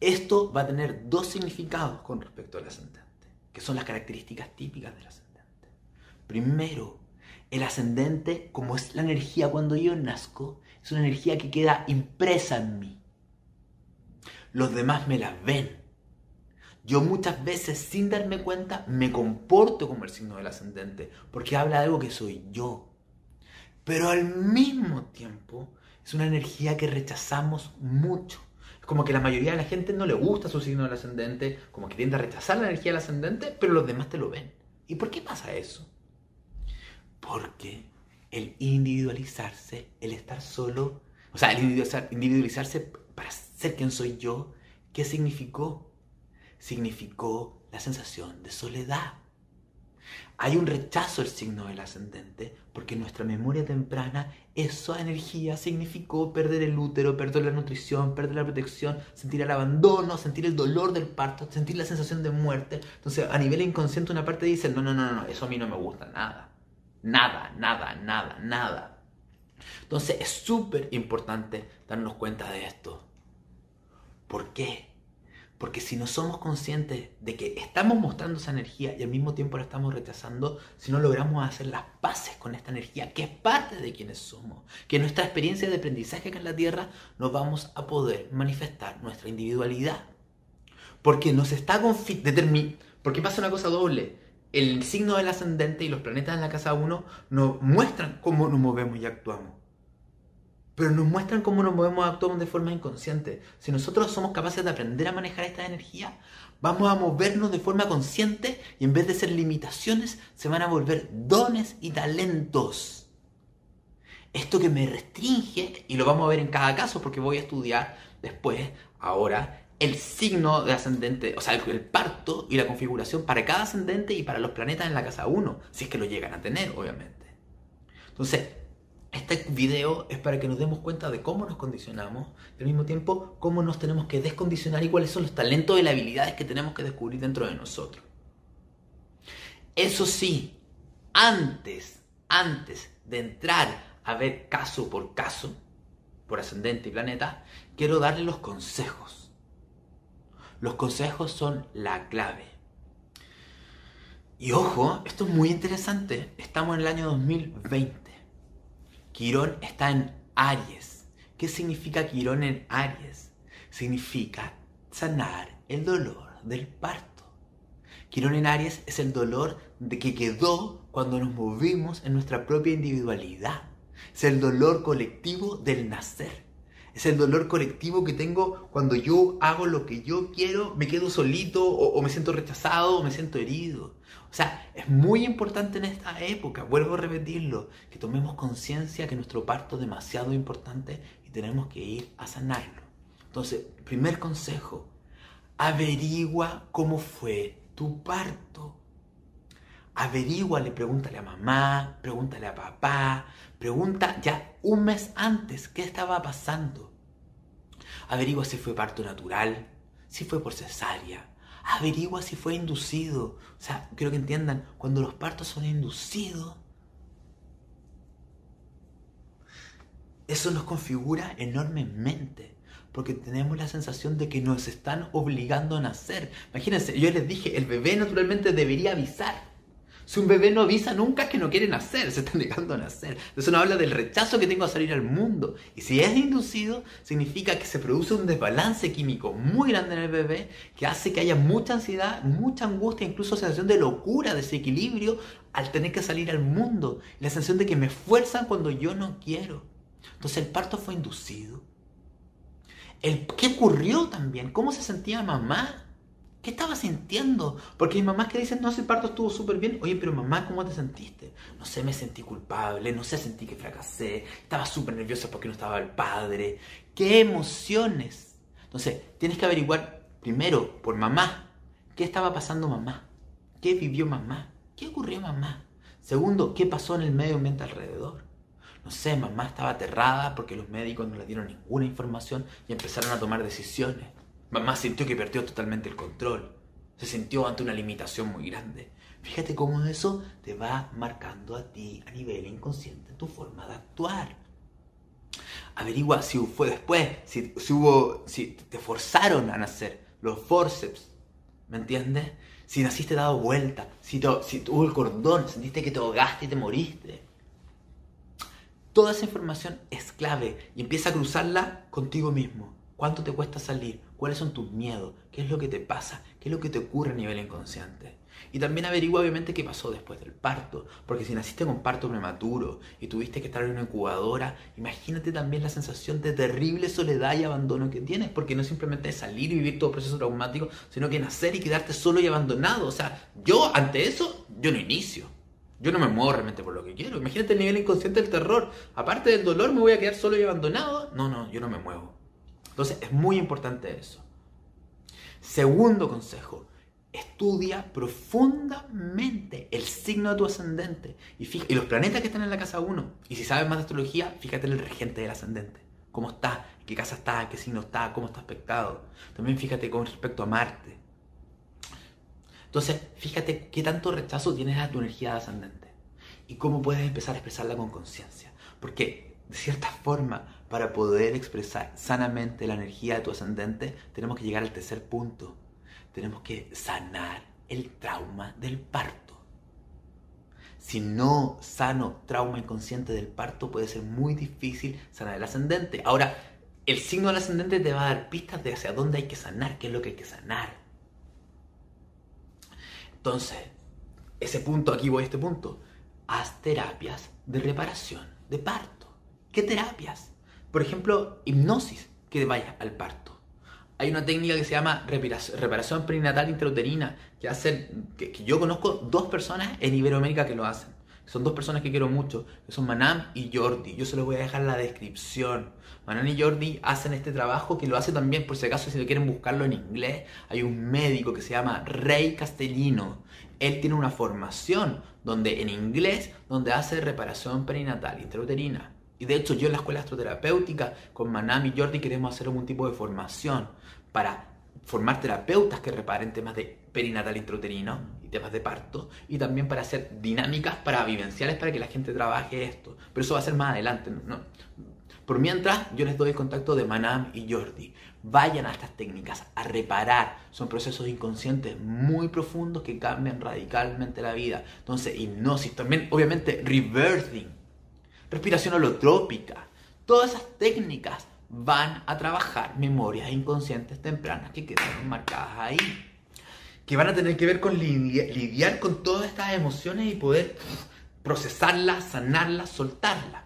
Esto va a tener dos significados con respecto al ascendente, que son las características típicas del ascendente. Primero, el ascendente, como es la energía cuando yo nazco, es una energía que queda impresa en mí. Los demás me la ven. Yo muchas veces, sin darme cuenta, me comporto como el signo del ascendente, porque habla de algo que soy yo. Pero al mismo tiempo, es una energía que rechazamos mucho. Es como que la mayoría de la gente no le gusta su signo del ascendente, como que tiende a rechazar la energía del ascendente, pero los demás te lo ven. ¿Y por qué pasa eso? Porque el individualizarse, el estar solo, o sea, el individualizarse para ser quien soy yo, ¿qué significó? Significó la sensación de soledad. Hay un rechazo al signo del ascendente porque en nuestra memoria temprana esa energía significó perder el útero, perder la nutrición, perder la protección, sentir el abandono, sentir el dolor del parto, sentir la sensación de muerte. Entonces a nivel inconsciente una parte dice, no, no, no, no, eso a mí no me gusta nada. Nada, nada, nada, nada. Entonces es súper importante darnos cuenta de esto. ¿Por qué? Porque si no somos conscientes de que estamos mostrando esa energía y al mismo tiempo la estamos rechazando, si no logramos hacer las paces con esta energía, que es parte de quienes somos, que nuestra experiencia de aprendizaje acá en la Tierra, no vamos a poder manifestar nuestra individualidad. Porque nos está determinando. Porque pasa una cosa doble. El signo del ascendente y los planetas en la casa 1 nos muestran cómo nos movemos y actuamos pero nos muestran cómo nos movemos, actuamos de forma inconsciente. Si nosotros somos capaces de aprender a manejar esta energía, vamos a movernos de forma consciente y en vez de ser limitaciones, se van a volver dones y talentos. Esto que me restringe, y lo vamos a ver en cada caso porque voy a estudiar después, ahora, el signo de ascendente, o sea, el, parto y la configuración para cada ascendente y para los planetas en la casa 1, si es que lo llegan a tener, obviamente. Entonces, este video es para que nos demos cuenta de cómo nos condicionamos y al mismo tiempo cómo nos tenemos que descondicionar y cuáles son los talentos y las habilidades que tenemos que descubrir dentro de nosotros. Eso sí, antes, antes de entrar a ver caso por caso, por ascendente y planeta, quiero darle los consejos. Los consejos son la clave. Y ojo, esto es muy interesante. Estamos en el año 2020. Quirón está en Aries. ¿Qué significa Quirón en Aries? Significa sanar el dolor del parto. Quirón en Aries es el dolor de que quedó cuando nos movimos en nuestra propia individualidad. Es el dolor colectivo del nacer. Es el dolor colectivo que tengo cuando yo hago lo que yo quiero, me quedo solito o, o me siento rechazado o me siento herido. O sea, es muy importante en esta época, vuelvo a repetirlo, que tomemos conciencia que nuestro parto es demasiado importante y tenemos que ir a sanarlo. Entonces, primer consejo, averigua cómo fue tu parto. Averíguale, pregúntale a mamá, pregúntale a papá, pregunta ya un mes antes qué estaba pasando. Averigua si fue parto natural, si fue por cesárea, averigua si fue inducido. O sea, quiero que entiendan, cuando los partos son inducidos, eso nos configura enormemente. Porque tenemos la sensación de que nos están obligando a nacer. Imagínense, yo les dije, el bebé naturalmente debería avisar. Si un bebé no avisa nunca es que no quiere nacer, se está negando a nacer. Eso nos habla del rechazo que tengo a salir al mundo. Y si es inducido, significa que se produce un desbalance químico muy grande en el bebé que hace que haya mucha ansiedad, mucha angustia, incluso sensación de locura, desequilibrio al tener que salir al mundo. La sensación de que me fuerzan cuando yo no quiero. Entonces el parto fue inducido. El, ¿Qué ocurrió también? ¿Cómo se sentía mamá? ¿Qué estaba sintiendo? Porque hay mamás que dicen, no, ese parto estuvo súper bien. Oye, pero mamá, ¿cómo te sentiste? No sé, me sentí culpable, no sé, sentí que fracasé, estaba súper nerviosa porque no estaba el padre. ¿Qué emociones? Entonces, tienes que averiguar primero por mamá, ¿qué estaba pasando mamá? ¿Qué vivió mamá? ¿Qué ocurrió mamá? Segundo, ¿qué pasó en el medio ambiente alrededor? No sé, mamá estaba aterrada porque los médicos no le dieron ninguna información y empezaron a tomar decisiones. Mamá sintió que perdió totalmente el control. Se sintió ante una limitación muy grande. Fíjate cómo eso te va marcando a ti a nivel inconsciente tu forma de actuar. Averigua si fue después, si, hubo, si te forzaron a nacer, los forceps. ¿Me entiendes? Si naciste dado vuelta, si, si tuvo el cordón, sentiste que te ahogaste y te moriste. Toda esa información es clave y empieza a cruzarla contigo mismo. ¿Cuánto te cuesta salir? ¿Cuáles son tus miedos? ¿Qué es lo que te pasa? ¿Qué es lo que te ocurre a nivel inconsciente? Y también averigua obviamente qué pasó después del parto, porque si naciste con parto prematuro y tuviste que estar en una incubadora, imagínate también la sensación de terrible soledad y abandono que tienes, porque no simplemente es salir y vivir todo proceso traumático, sino que nacer y quedarte solo y abandonado. O sea, yo ante eso, yo no inicio. Yo no me muevo realmente por lo que quiero. Imagínate el nivel inconsciente del terror. Aparte del dolor, me voy a quedar solo y abandonado. No, no, yo no me muevo. Entonces es muy importante eso. Segundo consejo, estudia profundamente el signo de tu ascendente y, y los planetas que están en la casa 1. Y si sabes más de astrología, fíjate en el regente del ascendente. ¿Cómo está? ¿En qué casa está? ¿En qué signo está? ¿Cómo está aspectado? También fíjate con respecto a Marte. Entonces, fíjate qué tanto rechazo tienes a tu energía de ascendente y cómo puedes empezar a expresarla con conciencia. Porque de cierta forma, para poder expresar sanamente la energía de tu ascendente, tenemos que llegar al tercer punto. Tenemos que sanar el trauma del parto. Si no sano trauma inconsciente del parto, puede ser muy difícil sanar el ascendente. Ahora, el signo del ascendente te va a dar pistas de hacia dónde hay que sanar, qué es lo que hay que sanar. Entonces, ese punto, aquí voy a este punto. Haz terapias de reparación de parto. ¿Qué terapias? Por ejemplo, hipnosis que vaya al parto. Hay una técnica que se llama reparación perinatal intrauterina, que, hacen, que, yo conozco dos personas en Iberoamérica que lo hacen. Son dos personas que quiero mucho, que son Manam y Jordi. Yo se los voy a dejar en la descripción. Manam y Jordi hacen este trabajo que lo hace también, por si acaso, si lo quieren buscarlo en inglés. Hay un médico que se llama Rey Castellino. Él tiene una formación donde en inglés, donde hace reparación perinatal intrauterina. Y de hecho yo en la escuela astroterapéutica con Manami y Jordi queremos hacer algún tipo de formación para formar terapeutas que reparen temas de perinatal intrauterino y temas de parto y también para hacer dinámicas para vivenciales para que la gente trabaje esto. Pero eso va a ser más adelante. ¿no? Por mientras yo les doy el contacto de Manam y Jordi. Vayan a estas técnicas a reparar. Son procesos inconscientes muy profundos que cambian radicalmente la vida. Entonces, hipnosis, también obviamente reversing respiración holotrópica. Todas esas técnicas van a trabajar memorias inconscientes tempranas que quedaron marcadas ahí. Que van a tener que ver con lidiar, con todas estas emociones y poder procesarlas, sanarlas, soltarlas.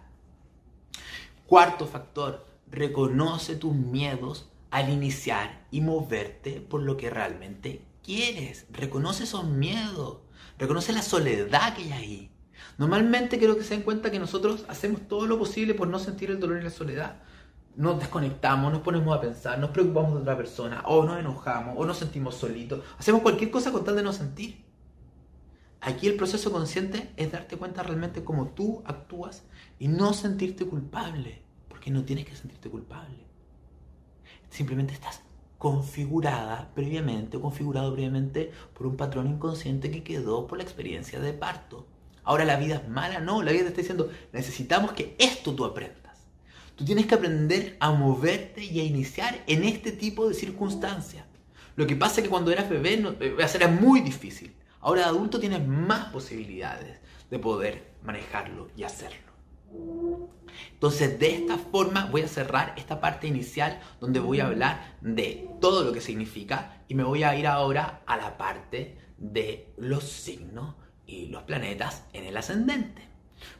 Cuarto factor, reconoce tus miedos al iniciar y moverte por lo que realmente quieres. Reconoce esos miedos. Reconoce la soledad que hay ahí. Normalmente creo que se den cuenta que nosotros hacemos todo lo posible por no sentir el dolor y la soledad. Nos desconectamos, nos ponemos a pensar, nos preocupamos de otra persona, o nos enojamos, o nos sentimos solitos. Hacemos cualquier cosa con tal de no sentir. Aquí el proceso consciente es darte cuenta realmente cómo tú actúas y no sentirte culpable, porque no tienes que sentirte culpable. Simplemente estás configurada previamente o configurado previamente por un patrón inconsciente que quedó por la experiencia de parto. Ahora la vida es mala, no, la vida te está diciendo, necesitamos que esto tú aprendas. Tú tienes que aprender a moverte y a iniciar en este tipo de circunstancias. Lo que pasa es que cuando eras bebé no, eh, era muy difícil. Ahora de adulto tienes más posibilidades de poder manejarlo y hacerlo. Entonces de esta forma voy a cerrar esta parte inicial donde voy a hablar de todo lo que significa y me voy a ir ahora a la parte de los signos y los planetas en el ascendente.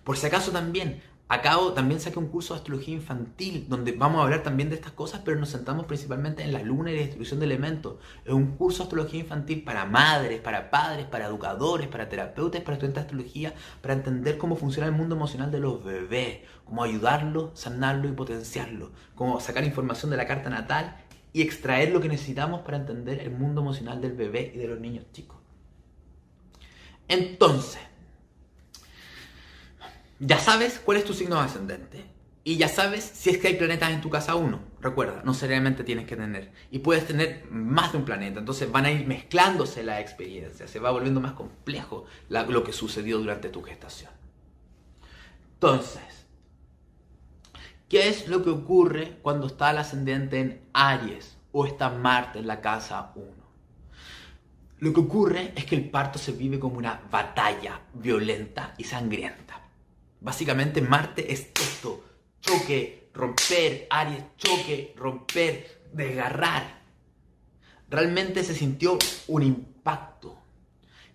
Por si acaso también, acabo, también saqué un curso de astrología infantil donde vamos a hablar también de estas cosas, pero nos sentamos principalmente en la luna y la distribución de elementos. Es un curso de astrología infantil para madres, para padres, para educadores, para terapeutas, para estudiantes de astrología, para entender cómo funciona el mundo emocional de los bebés, cómo ayudarlo, sanarlo y potenciarlo, cómo sacar información de la carta natal y extraer lo que necesitamos para entender el mundo emocional del bebé y de los niños chicos. Entonces, ya sabes cuál es tu signo ascendente. Y ya sabes si es que hay planetas en tu casa 1. Recuerda, no seriamente tienes que tener. Y puedes tener más de un planeta. Entonces van a ir mezclándose la experiencia. Se va volviendo más complejo lo que sucedió durante tu gestación. Entonces, ¿qué es lo que ocurre cuando está el ascendente en Aries o está Marte en la casa 1? Lo que ocurre es que el parto se vive como una batalla violenta y sangrienta. Básicamente Marte es esto, choque, romper, Aries, choque, romper, desgarrar. Realmente se sintió un impacto.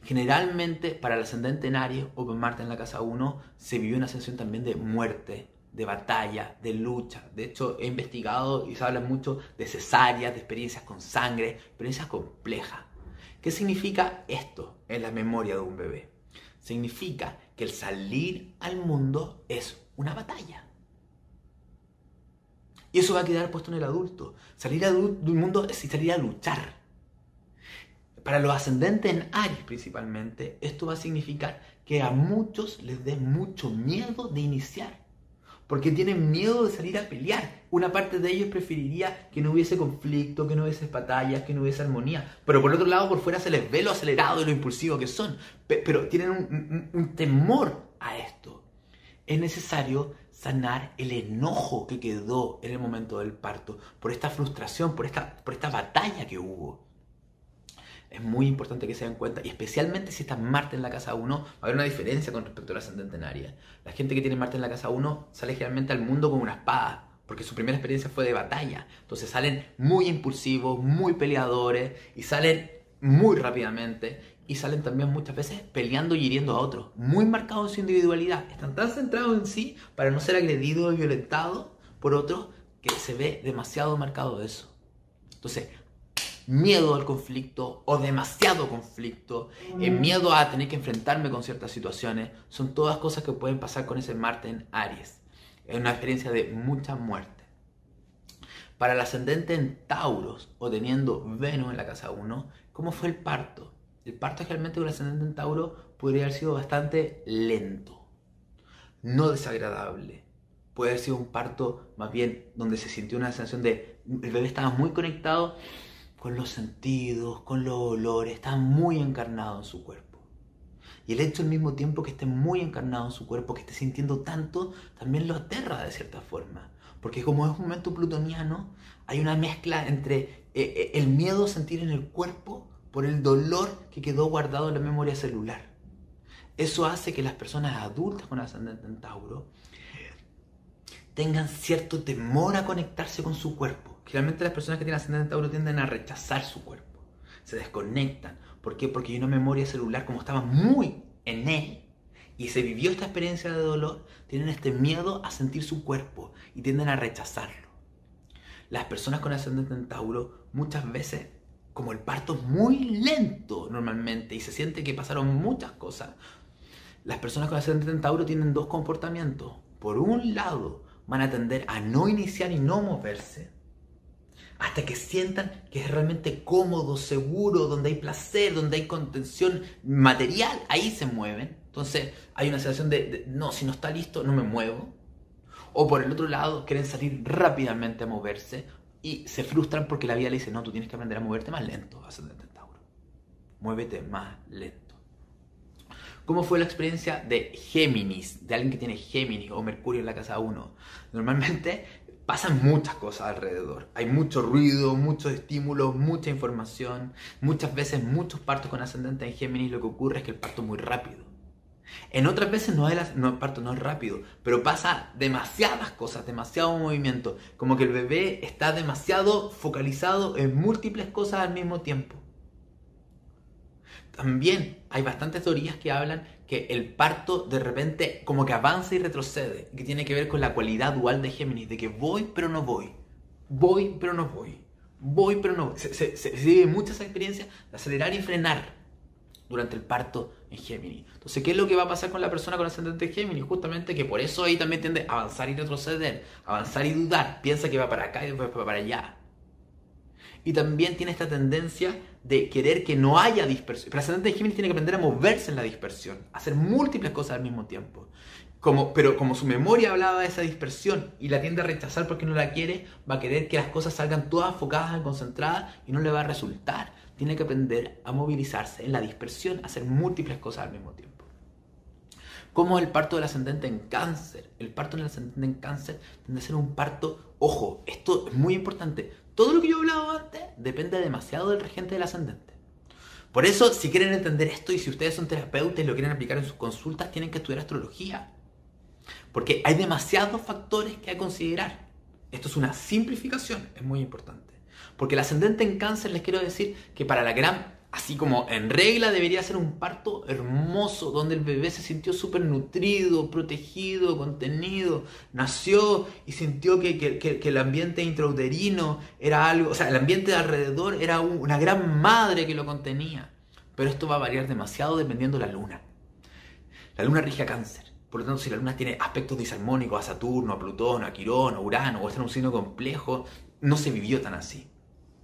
Generalmente para el ascendente en Aries o con Marte en la casa 1 se vivió una sensación también de muerte, de batalla, de lucha. De hecho, he investigado y se habla mucho de cesáreas, de experiencias con sangre, experiencias complejas. ¿Qué significa esto en la memoria de un bebé? Significa que el salir al mundo es una batalla. Y eso va a quedar puesto en el adulto. Salir al mundo es salir a luchar. Para los ascendentes en Aries principalmente, esto va a significar que a muchos les dé mucho miedo de iniciar porque tienen miedo de salir a pelear. Una parte de ellos preferiría que no hubiese conflicto, que no hubiese batallas, que no hubiese armonía. Pero por otro lado, por fuera se les ve lo acelerado y lo impulsivo que son. Pero tienen un, temor a esto. Es necesario sanar el enojo que quedó en el momento del parto, por esta frustración, por esta, por esta batalla que hubo es muy importante que se den cuenta, y especialmente si está Marte en la casa 1, va a haber una diferencia con respecto al ascendente en Aries. La gente que tiene Marte en la casa 1 sale generalmente al mundo con una espada, porque su primera experiencia fue de batalla. Entonces salen muy impulsivos, muy peleadores, y salen muy rápidamente, y salen también muchas veces peleando y hiriendo a otros, muy marcados en su individualidad. Están tan centrados en sí para no ser agredidos y violentados por otros que se ve demasiado marcado eso. Entonces, miedo al conflicto o demasiado conflicto, eh, miedo a tener que enfrentarme con ciertas situaciones, son todas cosas que pueden pasar con ese Marte en Aries. Es una experiencia de mucha muerte. Para el ascendente en Tauros o teniendo Venus en la casa 1, ¿cómo fue el parto? El parto realmente con el ascendente en Tauro podría haber sido bastante lento, no desagradable. Puede haber sido un parto más bien donde se sintió una sensación de el bebé estaba muy conectado con los sentidos, con los olores, está muy encarnado en su cuerpo. Y el hecho al mismo tiempo que esté muy encarnado en su cuerpo, que esté sintiendo tanto, también lo aterra de cierta forma. Porque como es un momento plutoniano, hay una mezcla entre eh, eh, el miedo a sentir en el cuerpo por el dolor que quedó guardado en la memoria celular. Eso hace que las personas adultas con ascendente en Tauro tengan cierto temor a conectarse con su cuerpo Generalmente las personas que tienen ascendente Tauro tienden a rechazar su cuerpo, se desconectan. ¿Por qué? Porque hay una memoria celular, como estaba muy en él, y se vivió esta experiencia de dolor, tienen este miedo a sentir su cuerpo y tienden a rechazarlo. Las personas con ascendente en Tauro muchas veces, como el parto es muy lento normalmente y se siente que pasaron muchas cosas, las personas con ascendente en Tauro tienen dos comportamientos. Por un lado, van a tender a no iniciar y no moverse hasta que sientan que es realmente cómodo, seguro, donde hay placer, donde hay contención material, ahí se mueven. Entonces hay una sensación de, no, si no está listo, no me muevo. O por el otro lado, quieren salir rápidamente a moverse y se frustran porque la vida le dice, no, tú tienes que aprender a moverte más lento, ascendente Tauro. Muévete más lento. ¿Cómo fue la experiencia de Géminis, de alguien que tiene Géminis o Mercurio en la casa 1? Normalmente pasan muchas cosas alrededor. Hay mucho ruido, muchos estímulos, mucha información. Muchas veces, muchos partos con ascendente en Géminis, lo que ocurre es que el parto es muy rápido. En otras veces no, el, parto no es rápido, pero pasa demasiadas cosas, demasiado movimiento. Como que el bebé está demasiado focalizado en múltiples cosas al mismo tiempo. También hay bastantes teorías que hablan que el parto de repente como que avanza y retrocede, que tiene que ver con la cualidad dual de Géminis, de que voy pero no voy, voy pero no voy, voy pero no voy. Se, se, vive muchas experiencias de acelerar y frenar durante el parto en Géminis. Entonces, ¿qué es lo que va a pasar con la persona con ascendente Géminis? Justamente que por eso ahí también tiende a avanzar y retroceder, avanzar y dudar, piensa que va para acá y después va para allá. Y también tiene esta tendencia de querer que no haya dispersión. El ascendente de Géminis tiene que aprender a moverse en la dispersión, hacer múltiples cosas al mismo tiempo. Como, pero como su memoria hablaba de esa dispersión y la tiende a rechazar porque no la quiere, va a querer que las cosas salgan todas enfocadas y concentradas y no le va a resultar. Tiene que aprender a movilizarse en la dispersión, hacer múltiples cosas al mismo tiempo. ¿Cómo es el parto del ascendente en cáncer? El parto del ascendente en cáncer tiende a ser un parto, ojo, esto es muy importante, todo lo que yo he hablado antes depende demasiado del regente del ascendente. Por eso, si quieren entender esto y si ustedes son terapeutas y lo quieren aplicar en sus consultas, tienen que estudiar astrología. Porque hay demasiados factores que hay que considerar. Esto es una simplificación, es muy importante. Porque el ascendente en cáncer les quiero decir que para la gran así como en regla debería ser un parto hermoso, donde el bebé se sintió súper nutrido, protegido, contenido, nació y sintió que, el ambiente intrauterino era algo, o sea, el ambiente de alrededor era una gran madre que lo contenía. Pero esto va a variar demasiado dependiendo de la luna. La luna rige a cáncer. Por lo tanto, si la luna tiene aspectos disarmónicos a Saturno, a Plutón, a Quirón, a Urano, o está en un signo complejo, no se vivió tan así.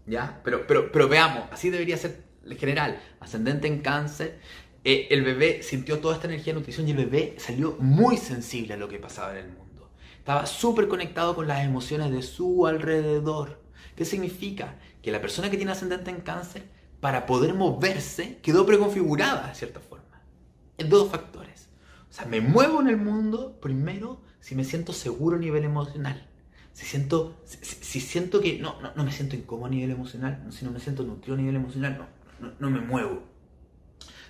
¿Ya? Pero, pero, pero veamos, así debería ser general, ascendente en cáncer, eh, el bebé sintió toda esta energía de nutrición y el bebé salió muy sensible a lo que pasaba en el mundo. Estaba súper conectado con las emociones de su alrededor. ¿Qué significa? Que la persona que tiene ascendente en cáncer, para poder moverse, quedó preconfigurada de cierta forma. En dos factores. O sea, me muevo en el mundo primero si me siento seguro a nivel emocional. Si siento, si, siento que no, no, no, me siento incómodo a nivel emocional, si no me siento nutrido a nivel emocional, no, no, me muevo.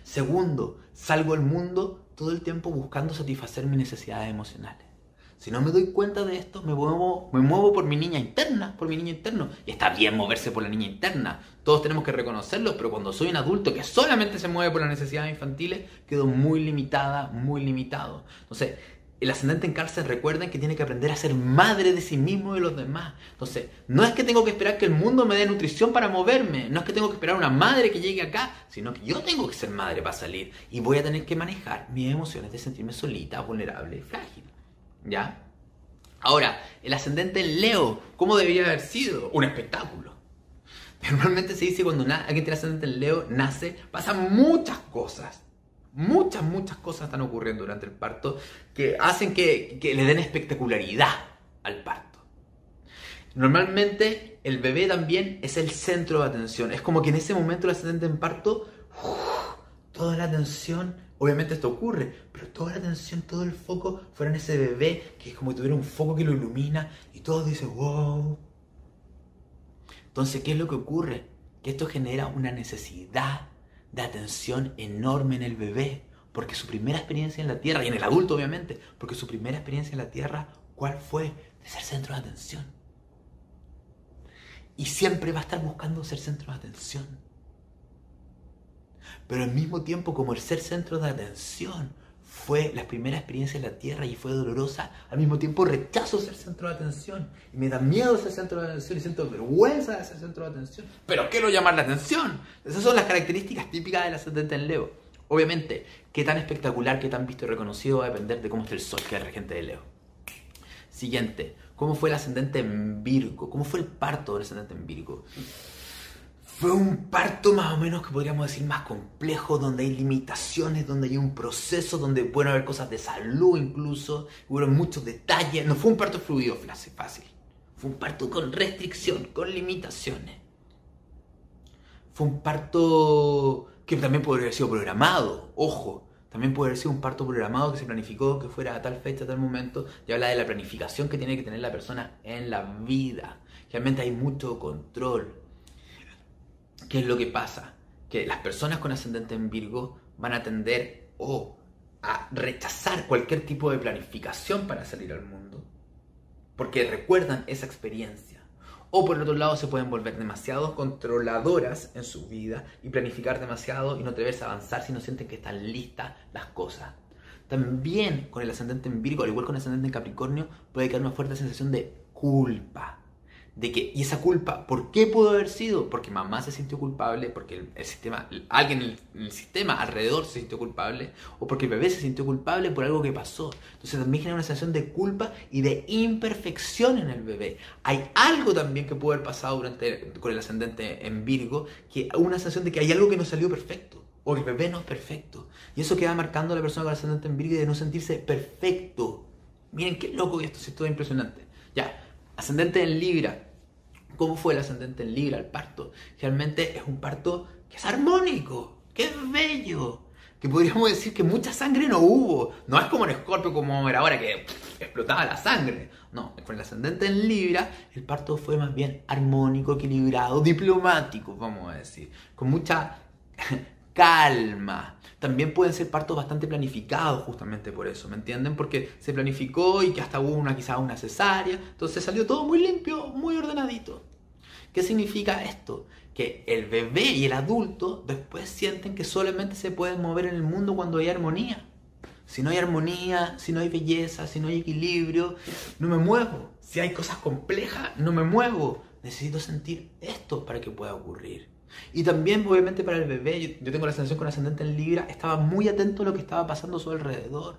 Segundo, salgo al mundo todo el tiempo buscando satisfacer mis necesidades emocionales. Si no me doy cuenta de esto, me muevo, me muevo por mi niña interna, por mi niño interno. Y está bien moverse por la niña interna. Todos tenemos que reconocerlo, pero cuando soy un adulto que solamente se mueve por las necesidades infantiles, quedo muy limitada, muy limitado. Entonces, el ascendente en cárcel, recuerden que tiene que aprender a ser madre de sí mismo y de los demás. Entonces, no es que tengo que esperar que el mundo me dé nutrición para moverme, no es que tengo que esperar una madre que llegue acá, sino que yo tengo que ser madre para salir y voy a tener que manejar mis emociones de sentirme solita, vulnerable y frágil. ¿Ya? Ahora, el ascendente en Leo, ¿cómo debería haber sido? Un espectáculo. [laughs] Normalmente se dice cuando alguien tiene ascendente en Leo, nace, pasan muchas cosas muchas, muchas cosas están ocurriendo durante el parto que hacen que, le den espectacularidad al parto. Normalmente el bebé también es el centro de atención. Es como que en ese momento el ascendente en parto, toda la atención, obviamente esto ocurre, pero toda la atención, todo el foco fuera en ese bebé que es como si tuviera un foco que lo ilumina y todos dicen, wow. Entonces, ¿qué es lo que ocurre? Que esto genera una necesidad de atención enorme en el bebé, porque su primera experiencia en la Tierra, y en el adulto obviamente, porque su primera experiencia en la Tierra, ¿cuál fue? De ser centro de atención. Y siempre va a estar buscando ser centro de atención. Pero al mismo tiempo, como el ser centro de atención fue la primera experiencia en la Tierra y fue dolorosa, al mismo tiempo rechazo ser centro de atención. Y me da miedo ser centro de atención y siento vergüenza de ser centro de atención. Pero quiero llamar la atención. Esas son las características típicas del ascendente en Leo. Obviamente, qué tan espectacular, qué tan visto y reconocido va a depender de cómo esté el sol, que es regente de Leo. Siguiente, ¿cómo fue el ascendente en Virgo? ¿Cómo fue el parto del ascendente en Virgo? Fue un parto más o menos que podríamos decir más complejo, donde hay limitaciones, donde hay un proceso, donde pueden haber cosas de salud incluso, hubo muchos detalles. No fue un parto fluido, fácil. Fue un parto con restricción, con limitaciones. Fue un parto que también podría haber sido programado, ojo. También puede haber sido un parto programado que se planificó que fuera a tal fecha, a tal momento. Y habla de la planificación que tiene que tener la persona en la vida. Realmente hay mucho control ¿Qué es lo que pasa? Que las personas con ascendente en Virgo van a tender o a rechazar cualquier tipo de planificación para salir al mundo, porque recuerdan esa experiencia. O por el otro lado se pueden volver demasiado controladoras en su vida y planificar demasiado y no atreverse a avanzar si no sienten que están listas las cosas. También con el ascendente en Virgo, al igual con el ascendente en Capricornio, puede quedar una fuerte sensación de culpa de que, y esa culpa, ¿por qué pudo haber sido? Porque mamá se sintió culpable, porque el, sistema, alguien en el, sistema alrededor se sintió culpable, o porque el bebé se sintió culpable por algo que pasó. Entonces también genera una sensación de culpa y de imperfección en el bebé. Hay algo también que pudo haber pasado durante, con el ascendente en Virgo, que una sensación de que hay algo que no salió perfecto, o el bebé no es perfecto. Y eso queda marcando a la persona con ascendente en Virgo de no sentirse perfecto. Miren qué loco que esto, es todo impresionante. Ya, Ascendente en Libra. ¿Cómo fue el ascendente en Libra, el parto? Realmente es un parto que es armónico, que es bello, que podríamos decir que mucha sangre no hubo. No es como en Escorpio, como era ahora, que explotaba la sangre. No, con el ascendente en Libra, el parto fue más bien armónico, equilibrado, diplomático, vamos a decir. Con mucha calma. También pueden ser partos bastante planificados justamente por eso, ¿me entienden? Porque se planificó y que hasta hubo una quizás una cesárea, entonces salió todo muy limpio, muy ordenadito. ¿Qué significa esto? Que el bebé y el adulto después sienten que solamente se pueden mover en el mundo cuando hay armonía. Si no hay armonía, si no hay belleza, si no hay equilibrio, no me muevo. Si hay cosas complejas, no me muevo. Necesito sentir esto para que pueda ocurrir. Y también, obviamente, para el bebé, yo, tengo la sensación con ascendente en Libra, estaba muy atento a lo que estaba pasando a su alrededor.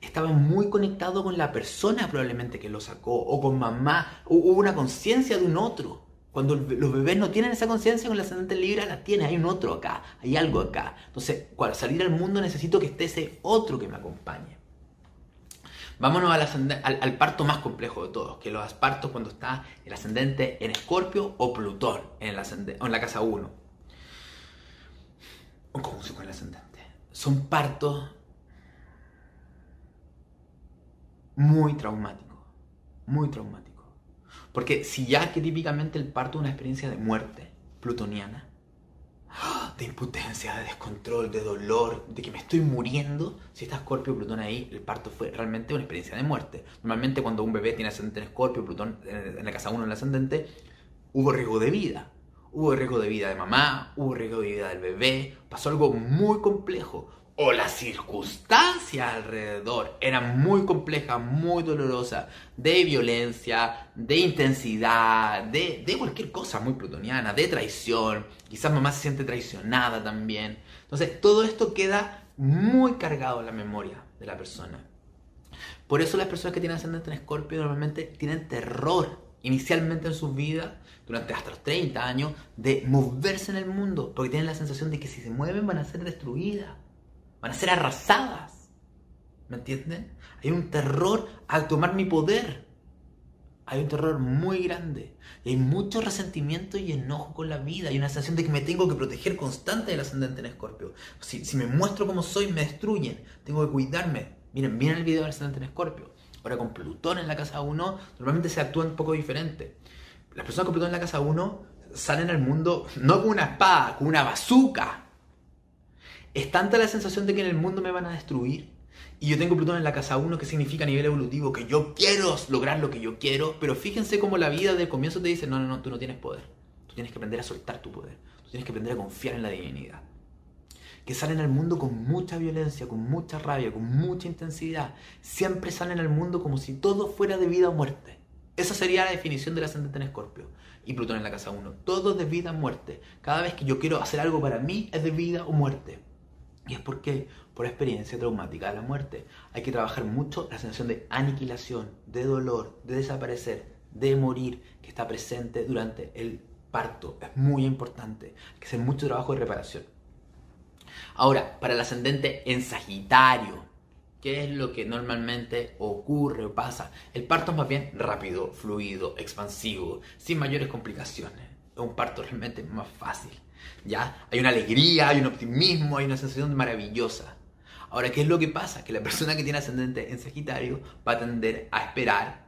Estaba muy conectado con la persona probablemente que lo sacó, o con mamá, hubo una conciencia de un otro. Cuando los bebés no tienen esa conciencia con el ascendente en Libra, la tiene, hay un otro acá, hay algo acá. Entonces, para salir al mundo necesito que esté ese otro que me acompañe. Vámonos al, parto más complejo de todos, que los partos cuando está el ascendente en Escorpio o Plutón en, la casa 1. Un conjunción con el ascendente. Son partos muy traumáticos, muy traumáticos. Porque si ya que típicamente el parto es una experiencia de muerte plutoniana, de impotencia, de descontrol, de dolor, de que me estoy muriendo. Si está Escorpio Plutón ahí, el parto fue realmente una experiencia de muerte. Normalmente cuando un bebé tiene ascendente en Escorpio, Plutón en la casa 1 en el ascendente, hubo riesgo de vida. Hubo riesgo de vida de mamá, hubo riesgo de vida del bebé, pasó algo muy complejo o la circunstancia alrededor era muy compleja, muy dolorosa, de violencia, de intensidad, de, de, cualquier cosa muy plutoniana, de traición, quizás mamá se siente traicionada también. Entonces, todo esto queda muy cargado en la memoria de la persona. Por eso las personas que tienen ascendente en Escorpio normalmente tienen terror inicialmente en sus vidas, durante hasta los 30 años, de moverse en el mundo, porque tienen la sensación de que si se mueven van a ser destruidas van a ser arrasadas. ¿Me entienden? Hay un terror al tomar mi poder. Hay un terror muy grande. Y hay mucho resentimiento y enojo con la vida. Hay una sensación de que me tengo que proteger constante del ascendente en Escorpio. Si, si me muestro como soy, me destruyen. Tengo que cuidarme. Miren, miren el video del ascendente en Escorpio. Ahora con Plutón en la casa 1, normalmente se actúa un poco diferente. Las personas con Plutón en la casa 1 salen al mundo no con una espada, con una bazooka. Es tanta la sensación de que en el mundo me van a destruir. Y yo tengo Plutón en la casa 1, que significa a nivel evolutivo que yo quiero lograr lo que yo quiero. Pero fíjense cómo la vida del comienzo te dice, no, no, no, tú no tienes poder. Tú tienes que aprender a soltar tu poder. Tú tienes que aprender a confiar en la divinidad. Que salen al mundo con mucha violencia, con mucha rabia, con mucha intensidad. Siempre salen al mundo como si todo fuera de vida o muerte. Esa sería la definición del ascendente en Escorpio. Y Plutón en la casa 1. Todo de vida o muerte. Cada vez que yo quiero hacer algo para mí es de vida o muerte. Y es porque, por experiencia traumática de la muerte, hay que trabajar mucho la sensación de aniquilación, de dolor, de desaparecer, de morir, que está presente durante el parto. Es muy importante. Hay que hacer mucho trabajo de reparación. Ahora, para el ascendente en Sagitario, ¿qué es lo que normalmente ocurre o pasa? El parto es más bien rápido, fluido, expansivo, sin mayores complicaciones. Es un parto realmente más fácil. ¿Ya? Hay una alegría, hay un optimismo, hay una sensación maravillosa. Ahora, ¿qué es lo que pasa? Que la persona que tiene ascendente en Sagitario va a tender a esperar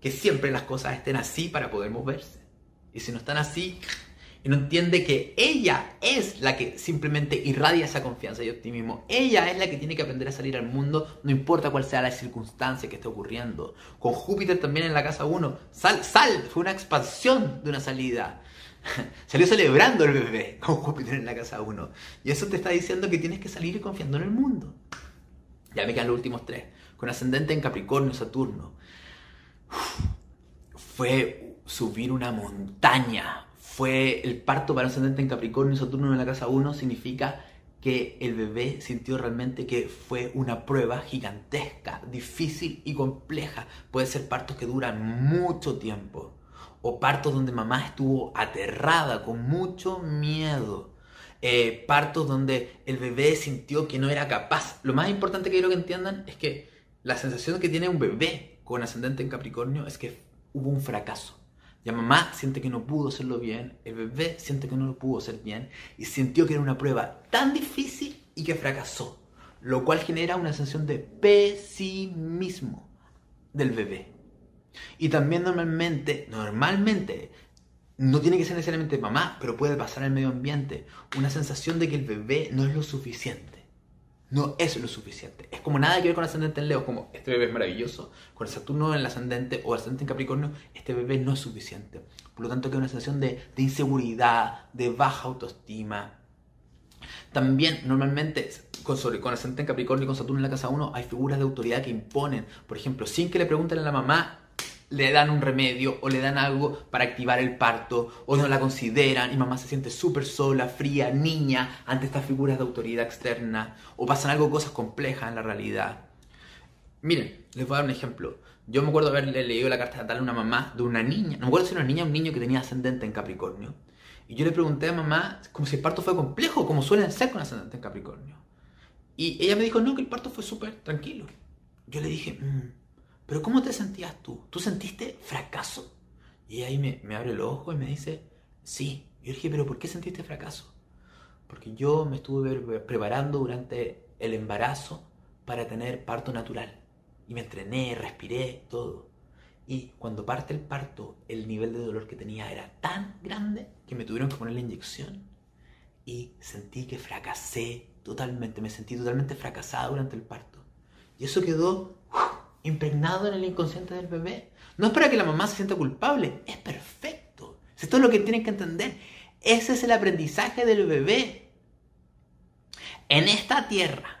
que siempre las cosas estén así para poder moverse. Y si no están así, y no entiende que ella es la que simplemente irradia esa confianza y optimismo. Ella es la que tiene que aprender a salir al mundo, no importa cuál sea la circunstancia que esté ocurriendo. Con Júpiter también en la casa 1, sal, sal, fue una expansión de una salida. [laughs] Salió celebrando el bebé con Júpiter en la casa 1. Y eso te está diciendo que tienes que salir confiando en el mundo. Ya me quedan los últimos tres. Con ascendente en Capricornio, Saturno. Fue subir una montaña. Fue el parto para ascendente en Capricornio, Saturno en la casa 1. Significa que el bebé sintió realmente que fue una prueba gigantesca, difícil y compleja. Puede ser partos que duran mucho tiempo o partos donde mamá estuvo aterrada, con mucho miedo. Eh, partos donde el bebé sintió que no era capaz. Lo más importante que quiero que entiendan es que la sensación que tiene un bebé con ascendente en Capricornio es que hubo un fracaso. Ya mamá siente que no pudo hacerlo bien, el bebé siente que no lo pudo hacer bien y sintió que era una prueba tan difícil y que fracasó, lo cual genera una sensación de pesimismo del bebé. Y también normalmente, normalmente, no tiene que ser necesariamente mamá, pero puede pasar el medio ambiente. Una sensación de que el bebé no es lo suficiente. No es lo suficiente. Es como nada que ver con ascendente en Leo, como este bebé es maravilloso, con el Saturno en el ascendente o ascendente en Capricornio, este bebé no es suficiente. Por lo tanto, que una sensación de, inseguridad, de baja autoestima. También, normalmente, con, con ascendente en Capricornio y con Saturno en la casa 1, hay figuras de autoridad que imponen. Por ejemplo, sin que le pregunten a la mamá, le dan un remedio o le dan algo para activar el parto o no la consideran y mamá se siente súper sola, fría, niña ante estas figuras de autoridad externa o pasan algo, cosas complejas en la realidad. Miren, les voy a dar un ejemplo. Yo me acuerdo haberle leído la carta natal a una mamá de una niña, no me acuerdo si era una niña o un niño que tenía ascendente en Capricornio. Y yo le pregunté a mamá como si el parto fue complejo, como suelen ser con ascendente en Capricornio. Y ella me dijo, no, que el parto fue súper tranquilo. Yo le dije, mmm, pero ¿cómo te sentías tú? ¿Tú sentiste fracaso? Y ahí me, me abre los ojos y me dice, sí. Yo dije, pero ¿por qué sentiste fracaso? Porque yo me estuve preparando durante el embarazo para tener parto natural. Y me entrené, respiré, todo. Y cuando parte el parto, el nivel de dolor que tenía era tan grande que me tuvieron que poner la inyección. Y sentí que fracasé totalmente, me sentí totalmente fracasada durante el parto. Y eso quedó impregnado en el inconsciente del bebé. No es para que la mamá se sienta culpable, es perfecto. Esto es lo que tienen que entender. Ese es el aprendizaje del bebé. En esta tierra,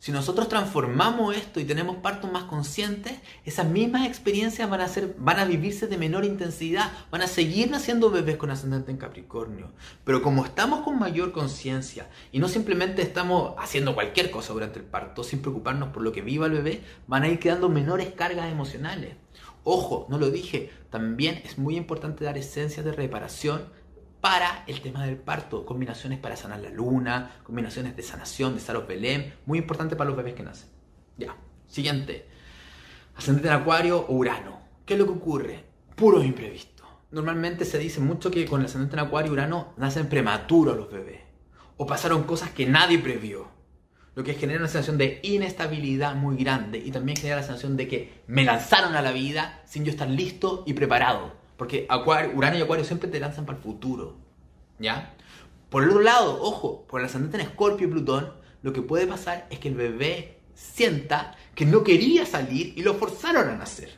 si nosotros transformamos esto y tenemos partos más conscientes, esas mismas experiencias van a, ser, van a vivirse de menor intensidad, van a seguir naciendo bebés con ascendente en Capricornio. Pero como estamos con mayor conciencia y no simplemente estamos haciendo cualquier cosa durante el parto sin preocuparnos por lo que viva el bebé, van a ir quedando menores cargas emocionales. Ojo, no lo dije, también es muy importante dar esencias de reparación para el tema del parto. Combinaciones para sanar la luna, combinaciones de sanación, de Saros Belén, muy importante para los bebés que nacen. Ya, siguiente. Ascendente en Acuario o Urano. ¿Qué es lo que ocurre? Puro imprevisto. Normalmente se dice mucho que con el ascendente en Acuario y Urano nacen prematuros los bebés. O pasaron cosas que nadie previó. Lo que genera una sensación de inestabilidad muy grande y también genera la sensación de que me lanzaron a la vida sin yo estar listo y preparado. Porque Acuario, Urano y Acuario siempre te lanzan para el futuro. ¿Ya? Por el otro lado, ojo, por el ascendente en Escorpio y Plutón, lo que puede pasar es que el bebé sienta que no quería salir y lo forzaron a nacer.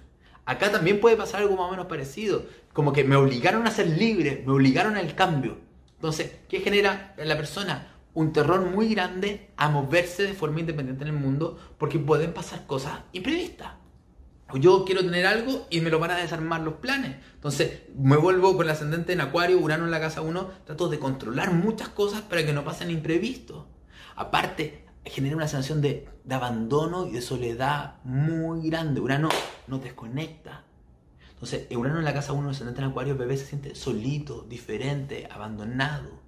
Acá también puede pasar algo más o menos parecido. Como que me obligaron a ser libre, me obligaron al cambio. Entonces, ¿qué genera en la persona? Un terror muy grande a moverse de forma independiente en el mundo porque pueden pasar cosas imprevistas yo quiero tener algo y me lo van a desarmar los planes. Entonces me vuelvo con el ascendente en Acuario, Urano en la casa 1, trato de controlar muchas cosas para que no pasen imprevistos. Aparte, genera una sensación de, de abandono y de soledad muy grande. Urano nos desconecta. Entonces, Urano en la casa 1, ascendente en Acuario, el bebé se siente solito, diferente, abandonado.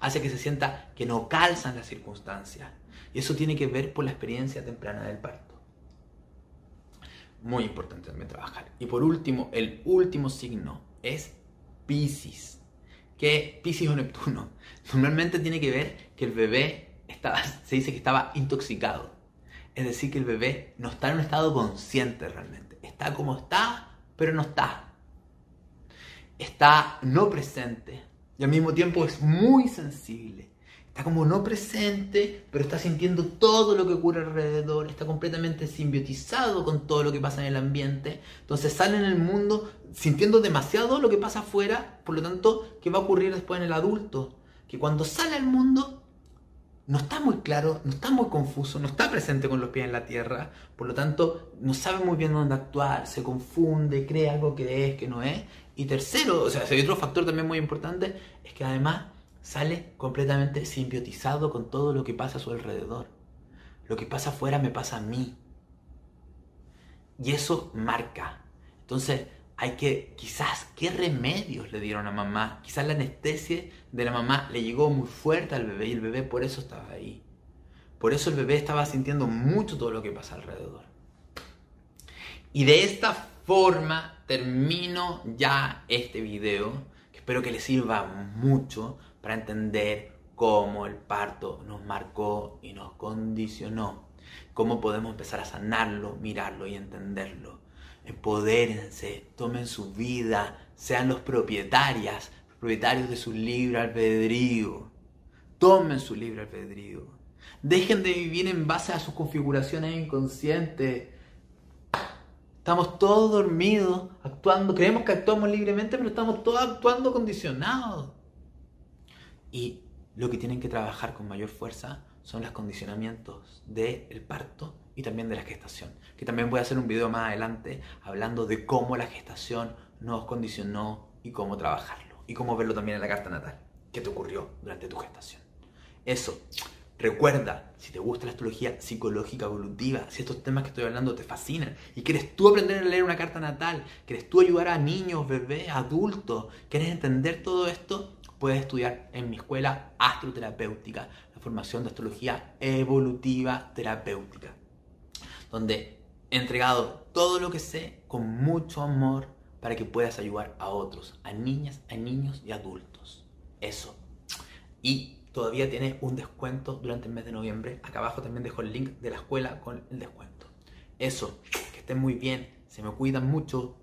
Hace que se sienta que no calzan las circunstancias. Y eso tiene que ver por la experiencia temprana del parto muy importante también trabajar. Y por último, el último signo es Pisces. Que Pisces o Neptuno [laughs] normalmente tiene que ver que el bebé estaba, se dice que estaba intoxicado. Es decir, que el bebé no está en un estado consciente realmente. Está como está, pero no está. Está no presente y al mismo tiempo es muy sensible está como no presente, pero está sintiendo todo lo que ocurre alrededor, está completamente simbiotizado con todo lo que pasa en el ambiente, entonces sale en el mundo sintiendo demasiado lo que pasa afuera, por lo tanto, ¿qué va a ocurrir después en el adulto? Que cuando sale al mundo no está muy claro, no está muy confuso, no está presente con los pies en la tierra, por lo tanto, no sabe muy bien dónde actuar, se confunde, cree algo que es, que no es. Y tercero, o sea, hay otro factor también muy importante, es que además sale completamente simbiotizado con todo lo que pasa a su alrededor. Lo que pasa afuera me pasa a mí. Y eso marca. Entonces, hay que, quizás, ¿qué remedios le dieron a mamá? Quizás la anestesia de la mamá le llegó muy fuerte al bebé y el bebé por eso estaba ahí. Por eso el bebé estaba sintiendo mucho todo lo que pasa alrededor. Y de esta forma termino ya este video, que espero que les sirva mucho para entender cómo el parto nos marcó y nos condicionó, cómo podemos empezar a sanarlo, mirarlo y entenderlo. Empodérense, tomen su vida, sean los propietarias, propietarios de su libre albedrío. Tomen su libre albedrío. Dejen de vivir en base a sus configuraciones inconscientes. Estamos todos dormidos, actuando, creemos que actuamos libremente, pero estamos todos actuando condicionados. Y lo que tienen que trabajar con mayor fuerza son los condicionamientos del parto y también de la gestación. Que también voy a hacer un video más adelante hablando de cómo la gestación nos condicionó y cómo trabajarlo. Y cómo verlo también en la carta natal. ¿Qué te ocurrió durante tu gestación? Eso. Recuerda, si te gusta la astrología psicológica evolutiva, si estos temas que estoy hablando te fascinan y quieres tú aprender a leer una carta natal, quieres tú ayudar a niños, bebés, adultos, quieres entender todo esto, puedes estudiar en mi escuela astroterapéutica, la formación de astrología evolutiva terapéutica, donde he entregado todo lo que sé con mucho amor para que puedas ayudar a otros, a niñas, a niños y adultos. Eso. Y todavía tiene un descuento durante el mes de noviembre. Acá abajo también dejo el link de la escuela con el descuento. Eso, que estén muy bien, se me cuidan mucho.